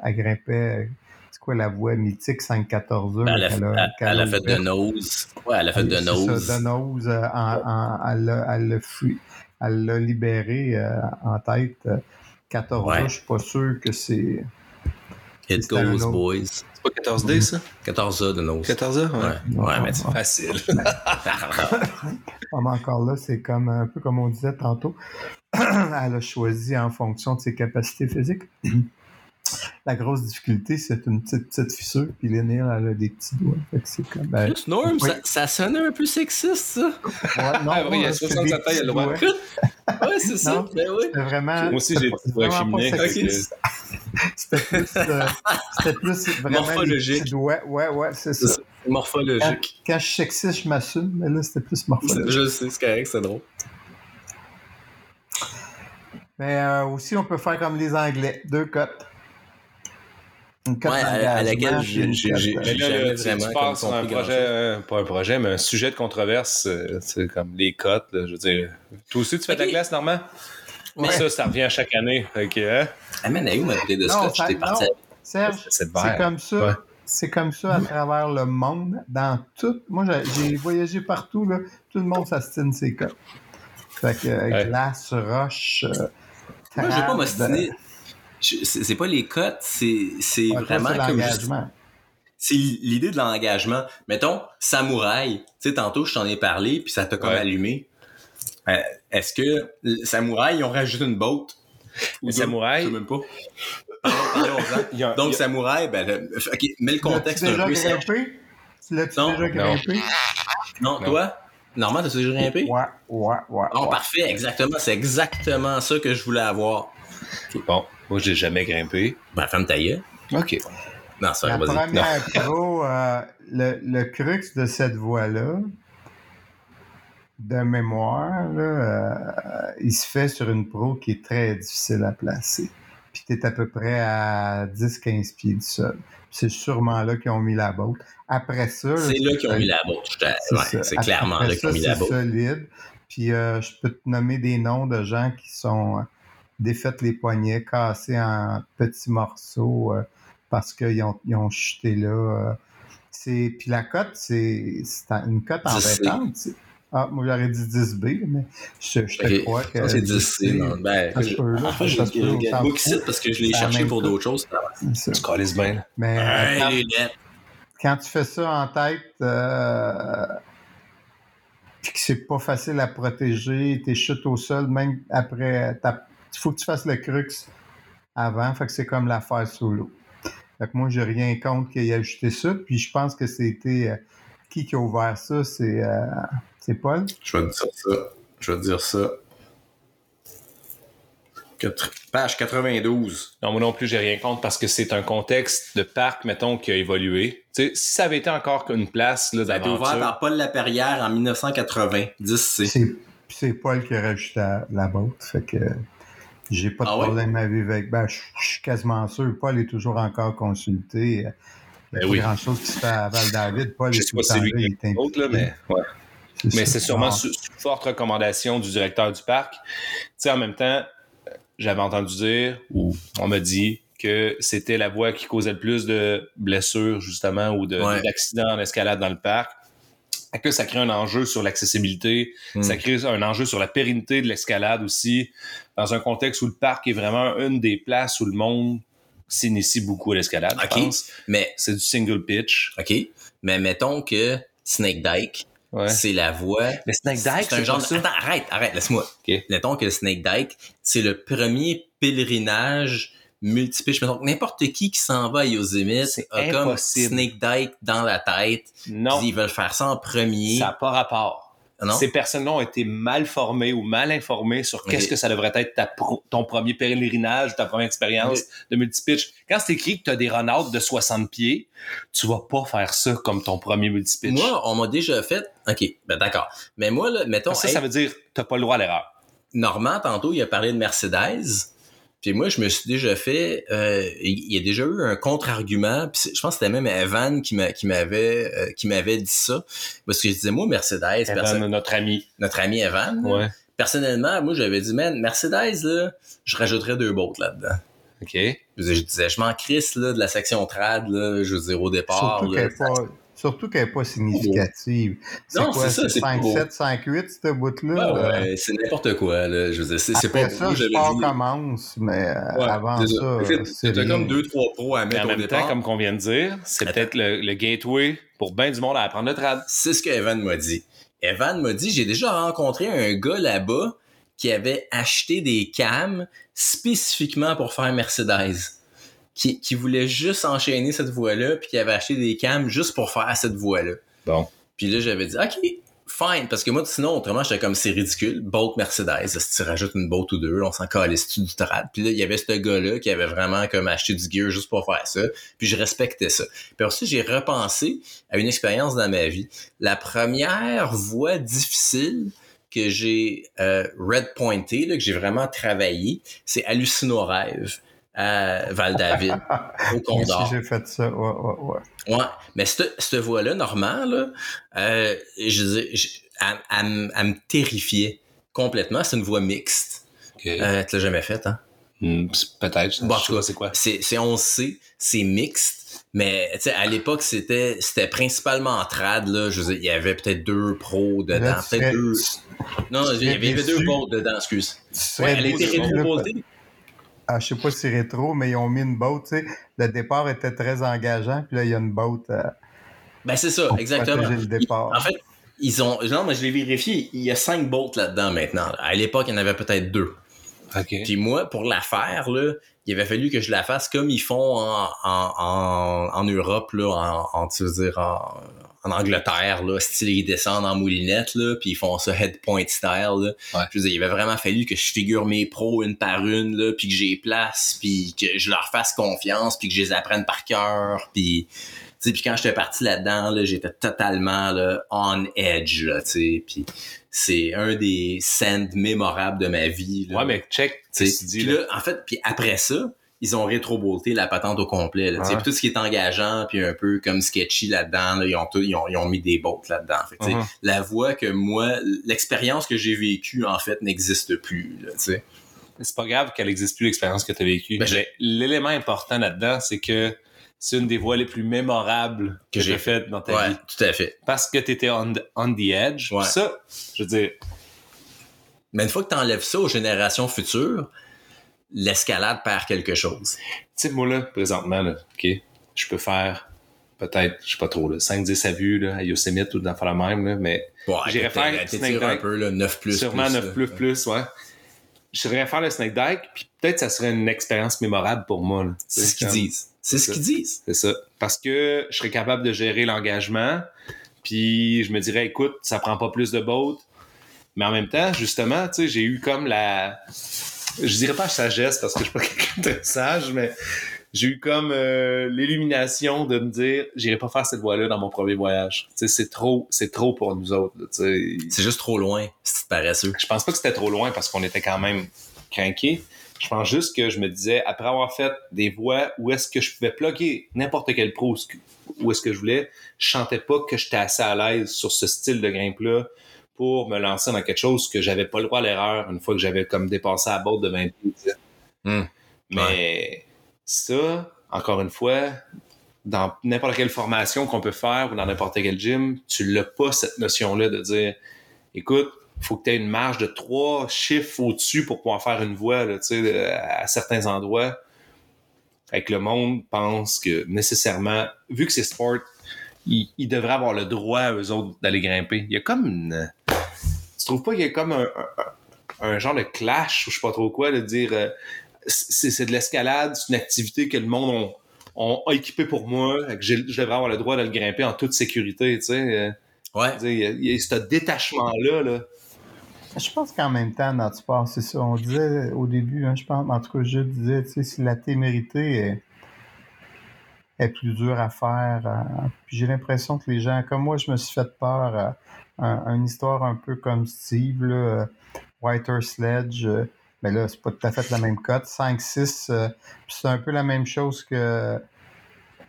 elle grimpait, c'est quoi la voie mythique 514 ben, elle, a, elle, a fait de nose. Ouais, elle a fait de nose. de nose, euh, elle, elle l'a libéré euh, en tête. 14 ouais. je suis pas sûr que c'est. It goes, boys. C'est pas 14D, ça? 14A de nose. 14A? Ouais. Ouais, mais c'est facile. mais encore là, c'est comme un peu comme on disait tantôt. Elle a choisi en fonction de ses capacités physiques. La grosse difficulté, c'est une petite, petite fissure, puis Lénil, elle a des petits doigts. c'est comme. Ben, Plus Norm, ça, ça sonnait un peu sexiste, ça. Ouais, non, ah, oui, il y a 67 ans, il y a le droit. Ouais, c'est ça. Ben, oui. C'était vraiment. Moi aussi, j'ai des doigts féminins. C'était plus, euh, c'était plus vraiment morphologique. Ouais, ouais, ouais, c'est ça. Morphologique. Quand, quand, je suis sexiste, je m'assume, mais là, c'était plus morphologique. Je sais, c'est correct, c'est drôle. Mais euh, aussi, on peut faire comme les Anglais, deux cotes. Une cote ouais, à, laquelle j'ai vraiment. Tu passes sur un projet, euh, pas un projet, mais un sujet de controverse, c'est euh, comme les cotes. je veux dire, toi aussi, tu fais okay. ta classe, Normand? Mais ça, ça revient chaque année. Ok, hein? Ah, mais où ma de scotch? T'es parti. Serge, c'est comme ça. Ouais. C'est comme ça à travers le monde, dans tout. Moi, j'ai voyagé partout, là. Tout le monde s'astine ses cotes. Fait que ouais. glace, roche. Euh, Moi, je vais pas m'ostiner. C'est pas les cotes, c'est ouais, vraiment comme. C'est l'idée de l'engagement. Mettons, samouraï. Tu sais, tantôt, je t'en ai parlé, puis ça t'a comme allumé. Euh, Est-ce que samouraï, ils ont rajouté une botte? Ou samouraï? Je sais même pas. a, Donc, samouraï, ben, ok, mets le contexte un peu. L'as-tu déjà grimpé? Non, non, toi? Normand, t'as déjà grimpé? Ouais, ouais, ouais. Oh, parfait, exactement. C'est exactement ça que je voulais avoir. Bon, moi, j'ai jamais grimpé. Ben, femme OK. Non, ça La première pro, euh, le, le crux de cette voie-là, de mémoire, là, euh, il se fait sur une pro qui est très difficile à placer. Puis tu es à peu près à 10-15 pieds du sol. C'est sûrement là qu'ils ont mis la botte. Après ça... C'est là qu'ils ont mis la botte. Ouais, c'est clairement là qu'ils ont mis la botte. C'est solide. Puis euh, je peux te nommer des noms de gens qui sont euh, défaites les poignets, cassés en petits morceaux euh, parce qu'ils ont, ils ont chuté là. c'est puis la cote, c'est une cote en vêtements. Ah, moi j'aurais dit 10B, mais je, je te okay. crois que. c'est 10C, non. Ben, ça je, peut, là, en fait, je regarde parce que je l'ai cherché pour d'autres choses. Tu colles bien. Mais euh, quand, quand, tu fais ça en tête, euh, puis que c'est pas facile à protéger, tes chutes au sol, même après, il faut que tu fasses le crux avant, fait que c'est comme l'affaire l'eau. Fait que moi, j'ai rien contre qu'il ait ajouté ça, puis je pense que c'était. Euh, qui qui a ouvert ça? C'est. Euh, c'est Paul? Je vais te dire ça. Je vais te dire ça. Page 92. Non, moi non plus, j'ai rien contre parce que c'est un contexte de parc, mettons, qui a évolué. Tu sais, si ça avait été encore une place là, Ça a été ouvert par Paul Laperrière en 1980, 10C. C'est Paul qui a rajouté la, la botte, fait que j'ai pas de ah problème ouais? à vivre avec. Ben, je, suis quasiment sûr. Paul est toujours encore consulté. Il n'y a ben pas oui. grand-chose qui se fait à Val-David. Paul je est là, il est autre, là, mais ouais. Mais c'est sûrement sous, sous, forte recommandation du directeur du parc. Tu sais, en même temps, j'avais entendu dire, ou on m'a dit, que c'était la voie qui causait le plus de blessures, justement, ou d'accidents ouais. en escalade dans le parc. Que ça crée un enjeu sur l'accessibilité, mm. ça crée un enjeu sur la pérennité de l'escalade aussi, dans un contexte où le parc est vraiment une des places où le monde s'initie beaucoup à l'escalade, Ok. je pense. Mais, C'est du single pitch. OK. Mais mettons que Snake Dyke, Ouais. c'est la voie. Mais Snake Dyke, c'est un genre. ça? Attends, arrête, arrête, laisse-moi. Ok. Mettons que Snake Dyke, c'est le premier pèlerinage multipitch. Que n'importe qui qui s'en va à Yosemite C'est a comme impossible. Snake Dyke dans la tête. Non, Ils veulent faire ça en premier. ça n'a pas rapport. non? Ces personnes-là ont été mal formées ou mal informées sur qu'est-ce que ça devrait être ta pro- ton premier pèlerinage, ta première expérience de multipitch. Quand c'est écrit que tu as des run de 60 pieds, tu vas pas faire ça comme ton premier multipitch. Moi, on m'a déjà fait. OK, ben d'accord. Mais moi, là, mettons. ça, hey, ça veut dire que tu pas le droit à l'erreur. Normand, tantôt, il a parlé de Mercedes. Puis moi, je me suis déjà fait... euh, il y a déjà eu un contre-argument. Je pense que c'était même Evan qui m'a- qui m'avait euh, qui m'avait dit ça. Parce que je disais, moi, Mercedes, Evan, perso- notre ami. notre ami Evan, Ouais. personnellement, moi, j'avais dit, man, Mercedes, là, je rajouterais deux bottes là-dedans. OK. Je disais, je m'en crisse là, de la section trad, là, je veux dire, au départ. Surtout là, qu'elle n'est pas, surtout qu'elle est pas significative. C'est Non, quoi, c'est ça, c'est c'est 5, pas beau. 7, 5, 8, cette bout-là? Ouais, euh, ouais, c'est n'importe quoi, là. Je veux dire, c'est c'est pas Après ça, sport dit. commence, mais euh, Ouais, avant c'est ça, c'est t'as comme deux, trois pros à mettre en au même départ. temps, comme qu'on vient de dire, c'est Attends. peut-être le, le gateway pour bien du monde à apprendre le trad. C'est ce que Evan m'a dit. Evan m'a dit, j'ai déjà rencontré un gars là-bas qui avait acheté des cams spécifiquement pour faire Mercedes. Qui, qui voulait juste enchaîner cette voie-là, puis qui avait acheté des cams juste pour faire cette voie-là. Bon. Puis là, j'avais dit, OK, fine. Parce que moi, sinon, autrement, j'étais comme, c'est ridicule. Boat Mercedes, si tu rajoutes une boat ou deux, on s'en calisse tu du trad? Puis là, il y avait ce gars-là qui avait vraiment comme acheté du gear juste pour faire ça. Puis je respectais ça. Puis aussi, j'ai repensé à une expérience dans ma vie. La première voie difficile que j'ai euh, red pointé, là, que j'ai vraiment travaillé, c'est Hallucino Rêve à Val-David, au Condor. j'ai fait ça. Ouais, ouais, ouais. Ouais, mais cette, cette voie-là, Normand, là, euh, je dis, je- elle, elle me- elle me terrifiait complètement. C'est une voie mixte. Euh, tu l'as jamais faite, hein? Hmm, c'est- Peut-être. Bon, en tout cas, c'est quoi. C'est, c'est 11C, c'est mixte. Mais tu sais, à l'époque, c'était, c'était principalement en trad. Là, je veux dire, il y avait peut-être deux pros dedans. Là, peut-être serais- deux. Non, il y avait, deux boats dedans, excuse. Ouais, elle était rétro-boltée. Ah, je sais pas si c'est rétro, mais ils ont mis une boat, tu sais. Le départ était très engageant, puis là, il y a une boat euh, Ben, c'est ça, exactement. protéger le départ. En fait, ils ont. Non, mais je l'ai vérifié. Il y a cinq boats là-dedans maintenant. À l'époque, il y en avait peut-être deux. OK. Puis moi, pour la faire, là, il avait fallu que je la fasse comme ils font en, en, en, en Europe, là, en, en, tu veux dire, en, en Angleterre, là, style ils descendent en moulinette, là, puis ils font ça head point style. Là. Ouais. Je veux dire, il avait vraiment fallu que je figure mes pros une par une, là, puis que j'ai place, puis que je leur fasse confiance, puis que je les apprenne par cœur, puis tu sais, puis quand j'étais parti là-dedans, là, j'étais totalement là, on edge, là, tu sais, puis c'est un des sends mémorables de ma vie. Là. Ouais, mais check. Tu dis, puis là, en fait, puis après ça, ils ont rétro-bolté la patente au complet. Là, Ouais. tout ce qui est engageant, puis un peu comme sketchy là-dedans, là, ils, ont tout- ils, ont, ils ont mis des bottes là-dedans. Fait Mhm. La voix que moi, l'expérience que j'ai vécue, en fait, n'existe plus. C'est pas grave qu'elle existe plus l'expérience que tu as vécue. Ben, l'élément important là-dedans, c'est que c'est une des voies les plus mémorables que, Que j'ai j'ai faites dans ta Ouais, vie. tout à fait. Parce que tu étais on, the- on the edge. Ouais. Ça, je veux dire, Mais une fois que tu enlèves ça aux générations futures, l'escalade perd quelque chose. tu sais, moi là, présentement, là, OK, je peux faire peut-être, je sais pas trop, là, 5-10 à vue là, à Yosemite ou dans la même, là, mais Bon, J'irais faire t'étires Snake un peu, là, 9 plus. sûrement plus, 9 là. plus plus, ouais. Je voudrais faire le Snake Dyke, puis peut-être ça serait une expérience mémorable pour moi. là. C'est ce qu'ils disent. C'est ce qu'ils disent. C'est ça. Parce que je serais capable de gérer l'engagement, puis je me dirais, écoute, ça prend pas plus de boat. Mais en même temps, justement, tu sais, j'ai eu comme la... Je dirais pas sagesse, parce que je suis pas quelqu'un de sage, mais j'ai eu comme euh, l'illumination de me dire, j'irai pas faire cette voie-là dans mon premier voyage. Tu sais, c'est trop, c'est trop pour nous autres. C'est juste trop loin, c'est paresseux. Je pense pas que c'était trop loin parce qu'on était quand même craqués. Je pense juste que je me disais, après avoir fait des voix où est-ce que je pouvais plugger n'importe quel pro où est-ce que je voulais, je sentais pas que j'étais assez à l'aise sur ce style de grimpe-là pour me lancer dans quelque chose que j'avais pas le droit à l'erreur une fois que j'avais comme dépassé la botte de 20 pieds. Hmm. Mais ça, encore une fois, dans n'importe quelle formation qu'on peut faire ou dans n'importe quel gym, tu l'as pas cette notion-là de dire, écoute, faut que tu aies une marge de trois chiffres au-dessus pour pouvoir faire une voie là, tu sais, de- à certains endroits. Que le monde pense que nécessairement, vu que c'est sport, ils, ils devraient avoir le droit, eux autres, d'aller grimper. Il y a comme une... Tu trouves pas qu'il y a comme un, un, un genre de clash, ou je sais pas trop quoi, de dire... euh, c'est de l'escalade, c'est une activité que le monde ont, ont équipé pour moi, que j'ai- je devrais avoir le droit de le grimper en toute sécurité, tu sais. euh. Ouais. Il y a, il y a ce détachement-là, là. Je pense qu'en même temps, notre sport, c'est ça. On disait au début, hein, je pense, en tout cas, je disais, tu sais, si la témérité est, est plus dure à faire, euh, puis j'ai l'impression que les gens, comme moi, je me suis fait peur, euh, un- une histoire un peu comme Steve, euh, Whiter Sledge, euh, mais là, c'est pas tout à fait la même cote, 5-6, euh, c'est un peu la même chose que,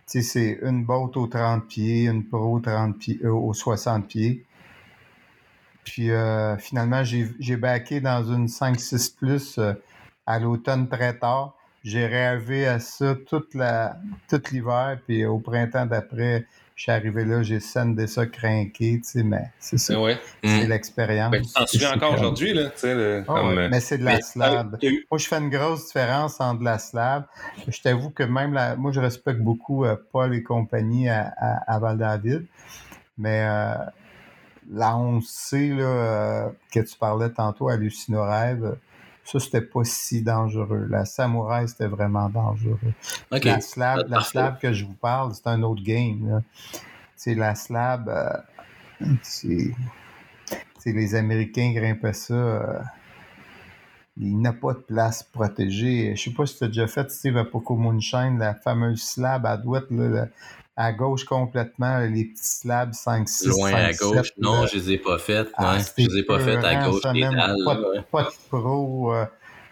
c'est une botte aux 30 pieds, une pro aux 30 pieds, euh, aux 60 pieds. Puis finalement, j'ai backé dans une 5-6 plus à l'automne très tard. J'ai rêvé à ça toute tout l'hiver. Puis au printemps d'après, je suis arrivé là, j'ai scène ça craqué, tu sais, mais c'est ça. Ouais. C'est Mm. l'expérience. Ben, tu t'en souviens encore comme- aujourd'hui, là, tu sais, le- Ah comme, ouais, euh, mais c'est de la mais, slab. Moi, je fais une grosse différence entre de la slab. Je t'avoue que même la, moi, je respecte beaucoup euh, Paul et compagnie à, à, à Val-David. Mais euh, la 11C là, euh, que tu parlais tantôt, Hallucinorêve, ça, c'était pas si dangereux. La Samouraï, c'était vraiment dangereux. La slab, la slab que je vous parle, c'est un autre game. C'est la slab, euh, c'est les Américains grimpaient ça. euh, il n'a pas de place protégée. Je sais pas si tu as déjà fait, Steve, à Poco Moonshine, la fameuse slab à droite, là, à gauche complètement, les petits slabs 5, 6, Loin 5, à gauche. 7, non, là. je les ai pas faites. Ah, c'était Je les ai pas faites à gauche des même. dalles. Pas, de- pas de pro. euh, tu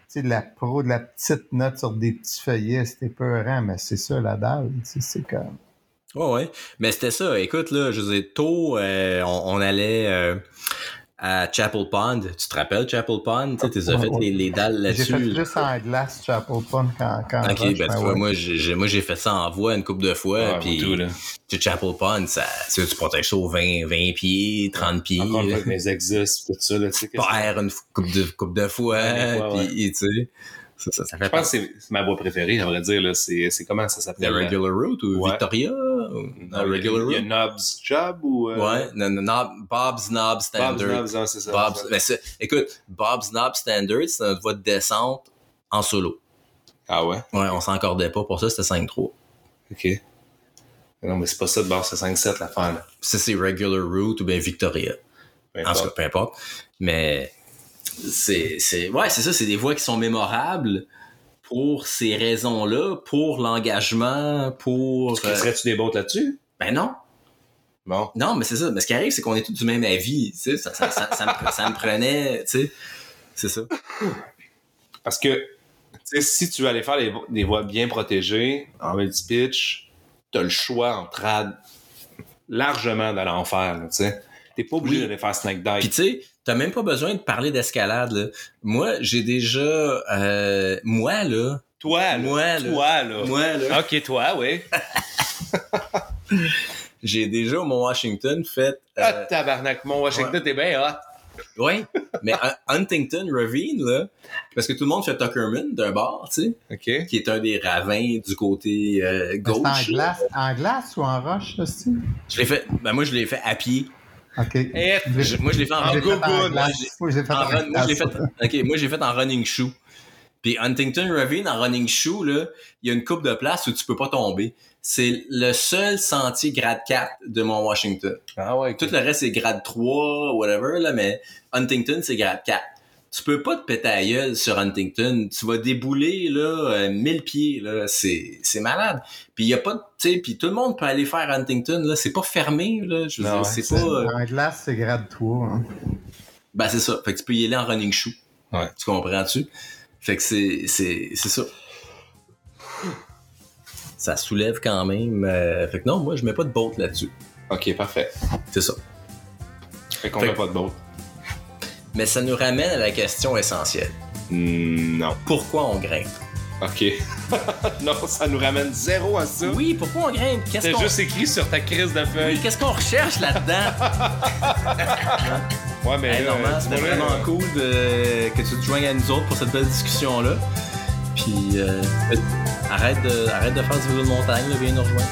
sais, de la pro, de la petite note sur des petits feuillets, c'était peurant, mais c'est ça la dalle. C'est comme. Ouais, ouais. Mais c'était ça. Écoute, là, je disais, tôt, euh, on, on allait euh, à Chapel Pond. Tu te rappelles Chapel Pond? Tu sais, tu as fait les, les dalles J'ai fait là-dessus. plus en glace Chapel Pond qu'en qu'en Ok, ben tu vois, ouais. moi j'ai moi j'ai fait ça en voie une couple de fois, Ouais, puis tout, là. tu sais, Chapel Pond, ça, tu sais, tu protèges ça aux 20, 20 pieds, 30 pieds, Encore avec mes exos, tout ça, là, tu sais. père une couple de, couple de fois, puis tu sais, ça, ça, ça fait Je pense que c'est ma voie préférée, à vrai dire, là. C'est c'est comment ça s'appelle? là? regular route ou Ouais. Victoria? Ou- La regular Il y a? Knobs Job ou. euh, Ouais, non, non, non, Bob's Knob Bob's Standard. Knobs, non, c'est ça. Bob's, ben, écoute, Bob's Knob Standard, c'est notre voie de descente en solo. Ah ouais? Ouais, on s'encordait pas pour ça, c'était 5-3. Ok. Non, mais c'est pas ça de base, c'est 5-7 l'affaire, là. Ça, c'est regular route ou bien Victoria. Peu En tout cas, peu importe. Mais c'est, c'est, ouais, c'est ça, c'est des voies qui sont mémorables pour ces raisons-là, pour l'engagement, pour. Tu euh, Serais-tu des bottes là-dessus? ben non, Bon. non, mais c'est ça. Mais ce qui arrive, c'est qu'on est tous du même avis. Tu sais, ça, ça, ça, ça me, ça me prenait, tu sais, c'est ça. Parce que, tu sais, si tu veux aller faire des, vo- des voies bien protégées, en multi-pitch, t'as le choix en trad largement d'aller en faire, tu sais. T'es pas obligé Oui. d'aller faire snack Puis dive. tu sais, t'as même pas besoin de parler d'escalade. Là. Moi, j'ai déjà, euh, moi là, Toi, là. Moi, là. Toi, là. moi là, Ok, toi, oui. j'ai déjà au Mont Washington fait. Ah, Euh, tabarnak, mon Washington, t'es bien hot. ouais, mais Hun- Huntington Ravine là, parce que tout le monde fait Tuckerman d'un bord, tu sais, Ok. qui est un des ravins du côté euh, en gauche. là. glace, en glace ou en roche, Steve? Je l'ai fait, ben moi je l'ai fait à pied. OK. Je- Je- moi je l'ai fait en, En glace. moi, je l'ai fait en en run- moi je l'ai glace. fait, ok, moi j'ai fait en running shoe. Puis Huntington Ravine en running shoe là, il y a une coupe de place où tu peux pas tomber. C'est le seul sentier grade 4 de Mont Washington. Ah ouais, Tout le reste c'est grade 3 whatever là, mais Huntington c'est grade 4. Tu peux pas te péter à gueule sur Huntington, tu vas débouler là euh, 1000 pieds là, c'est c'est malade. Puis il y a pas de tu sais, puis tout le monde peut aller faire Huntington là, c'est pas fermé là, je veux Non, dire, c'est pas euh, En glace, c'est grade 3. hein. ben c'est ça. Fait que tu peux y aller en running shoe. Ouais. Tu comprends-tu? Fait que c'est, c'est, c'est ça. Ça soulève quand même. euh, Fait que non, moi je mets pas de boat là-dessus. Ok, parfait. C'est ça. Fait qu'on Fait que- pas de boat. Mais ça nous ramène à la question essentielle. Hmm, non. Pourquoi on grimpe? Ok. non, ça nous ramène zéro à ça. Oui, pourquoi on grimpe? Qu'est-ce C'est qu'on... juste écrit sur ta crise de Oui, feuille. qu'est-ce qu'on recherche là-dedans? Ouais, mais Hey, là, Normand, euh, c'était vraiment là, cool de- que tu te joignes à nous autres pour cette belle discussion-là. Puis, euh, arrête de, arrête de faire du vélo de montagne, là, viens nous rejoindre.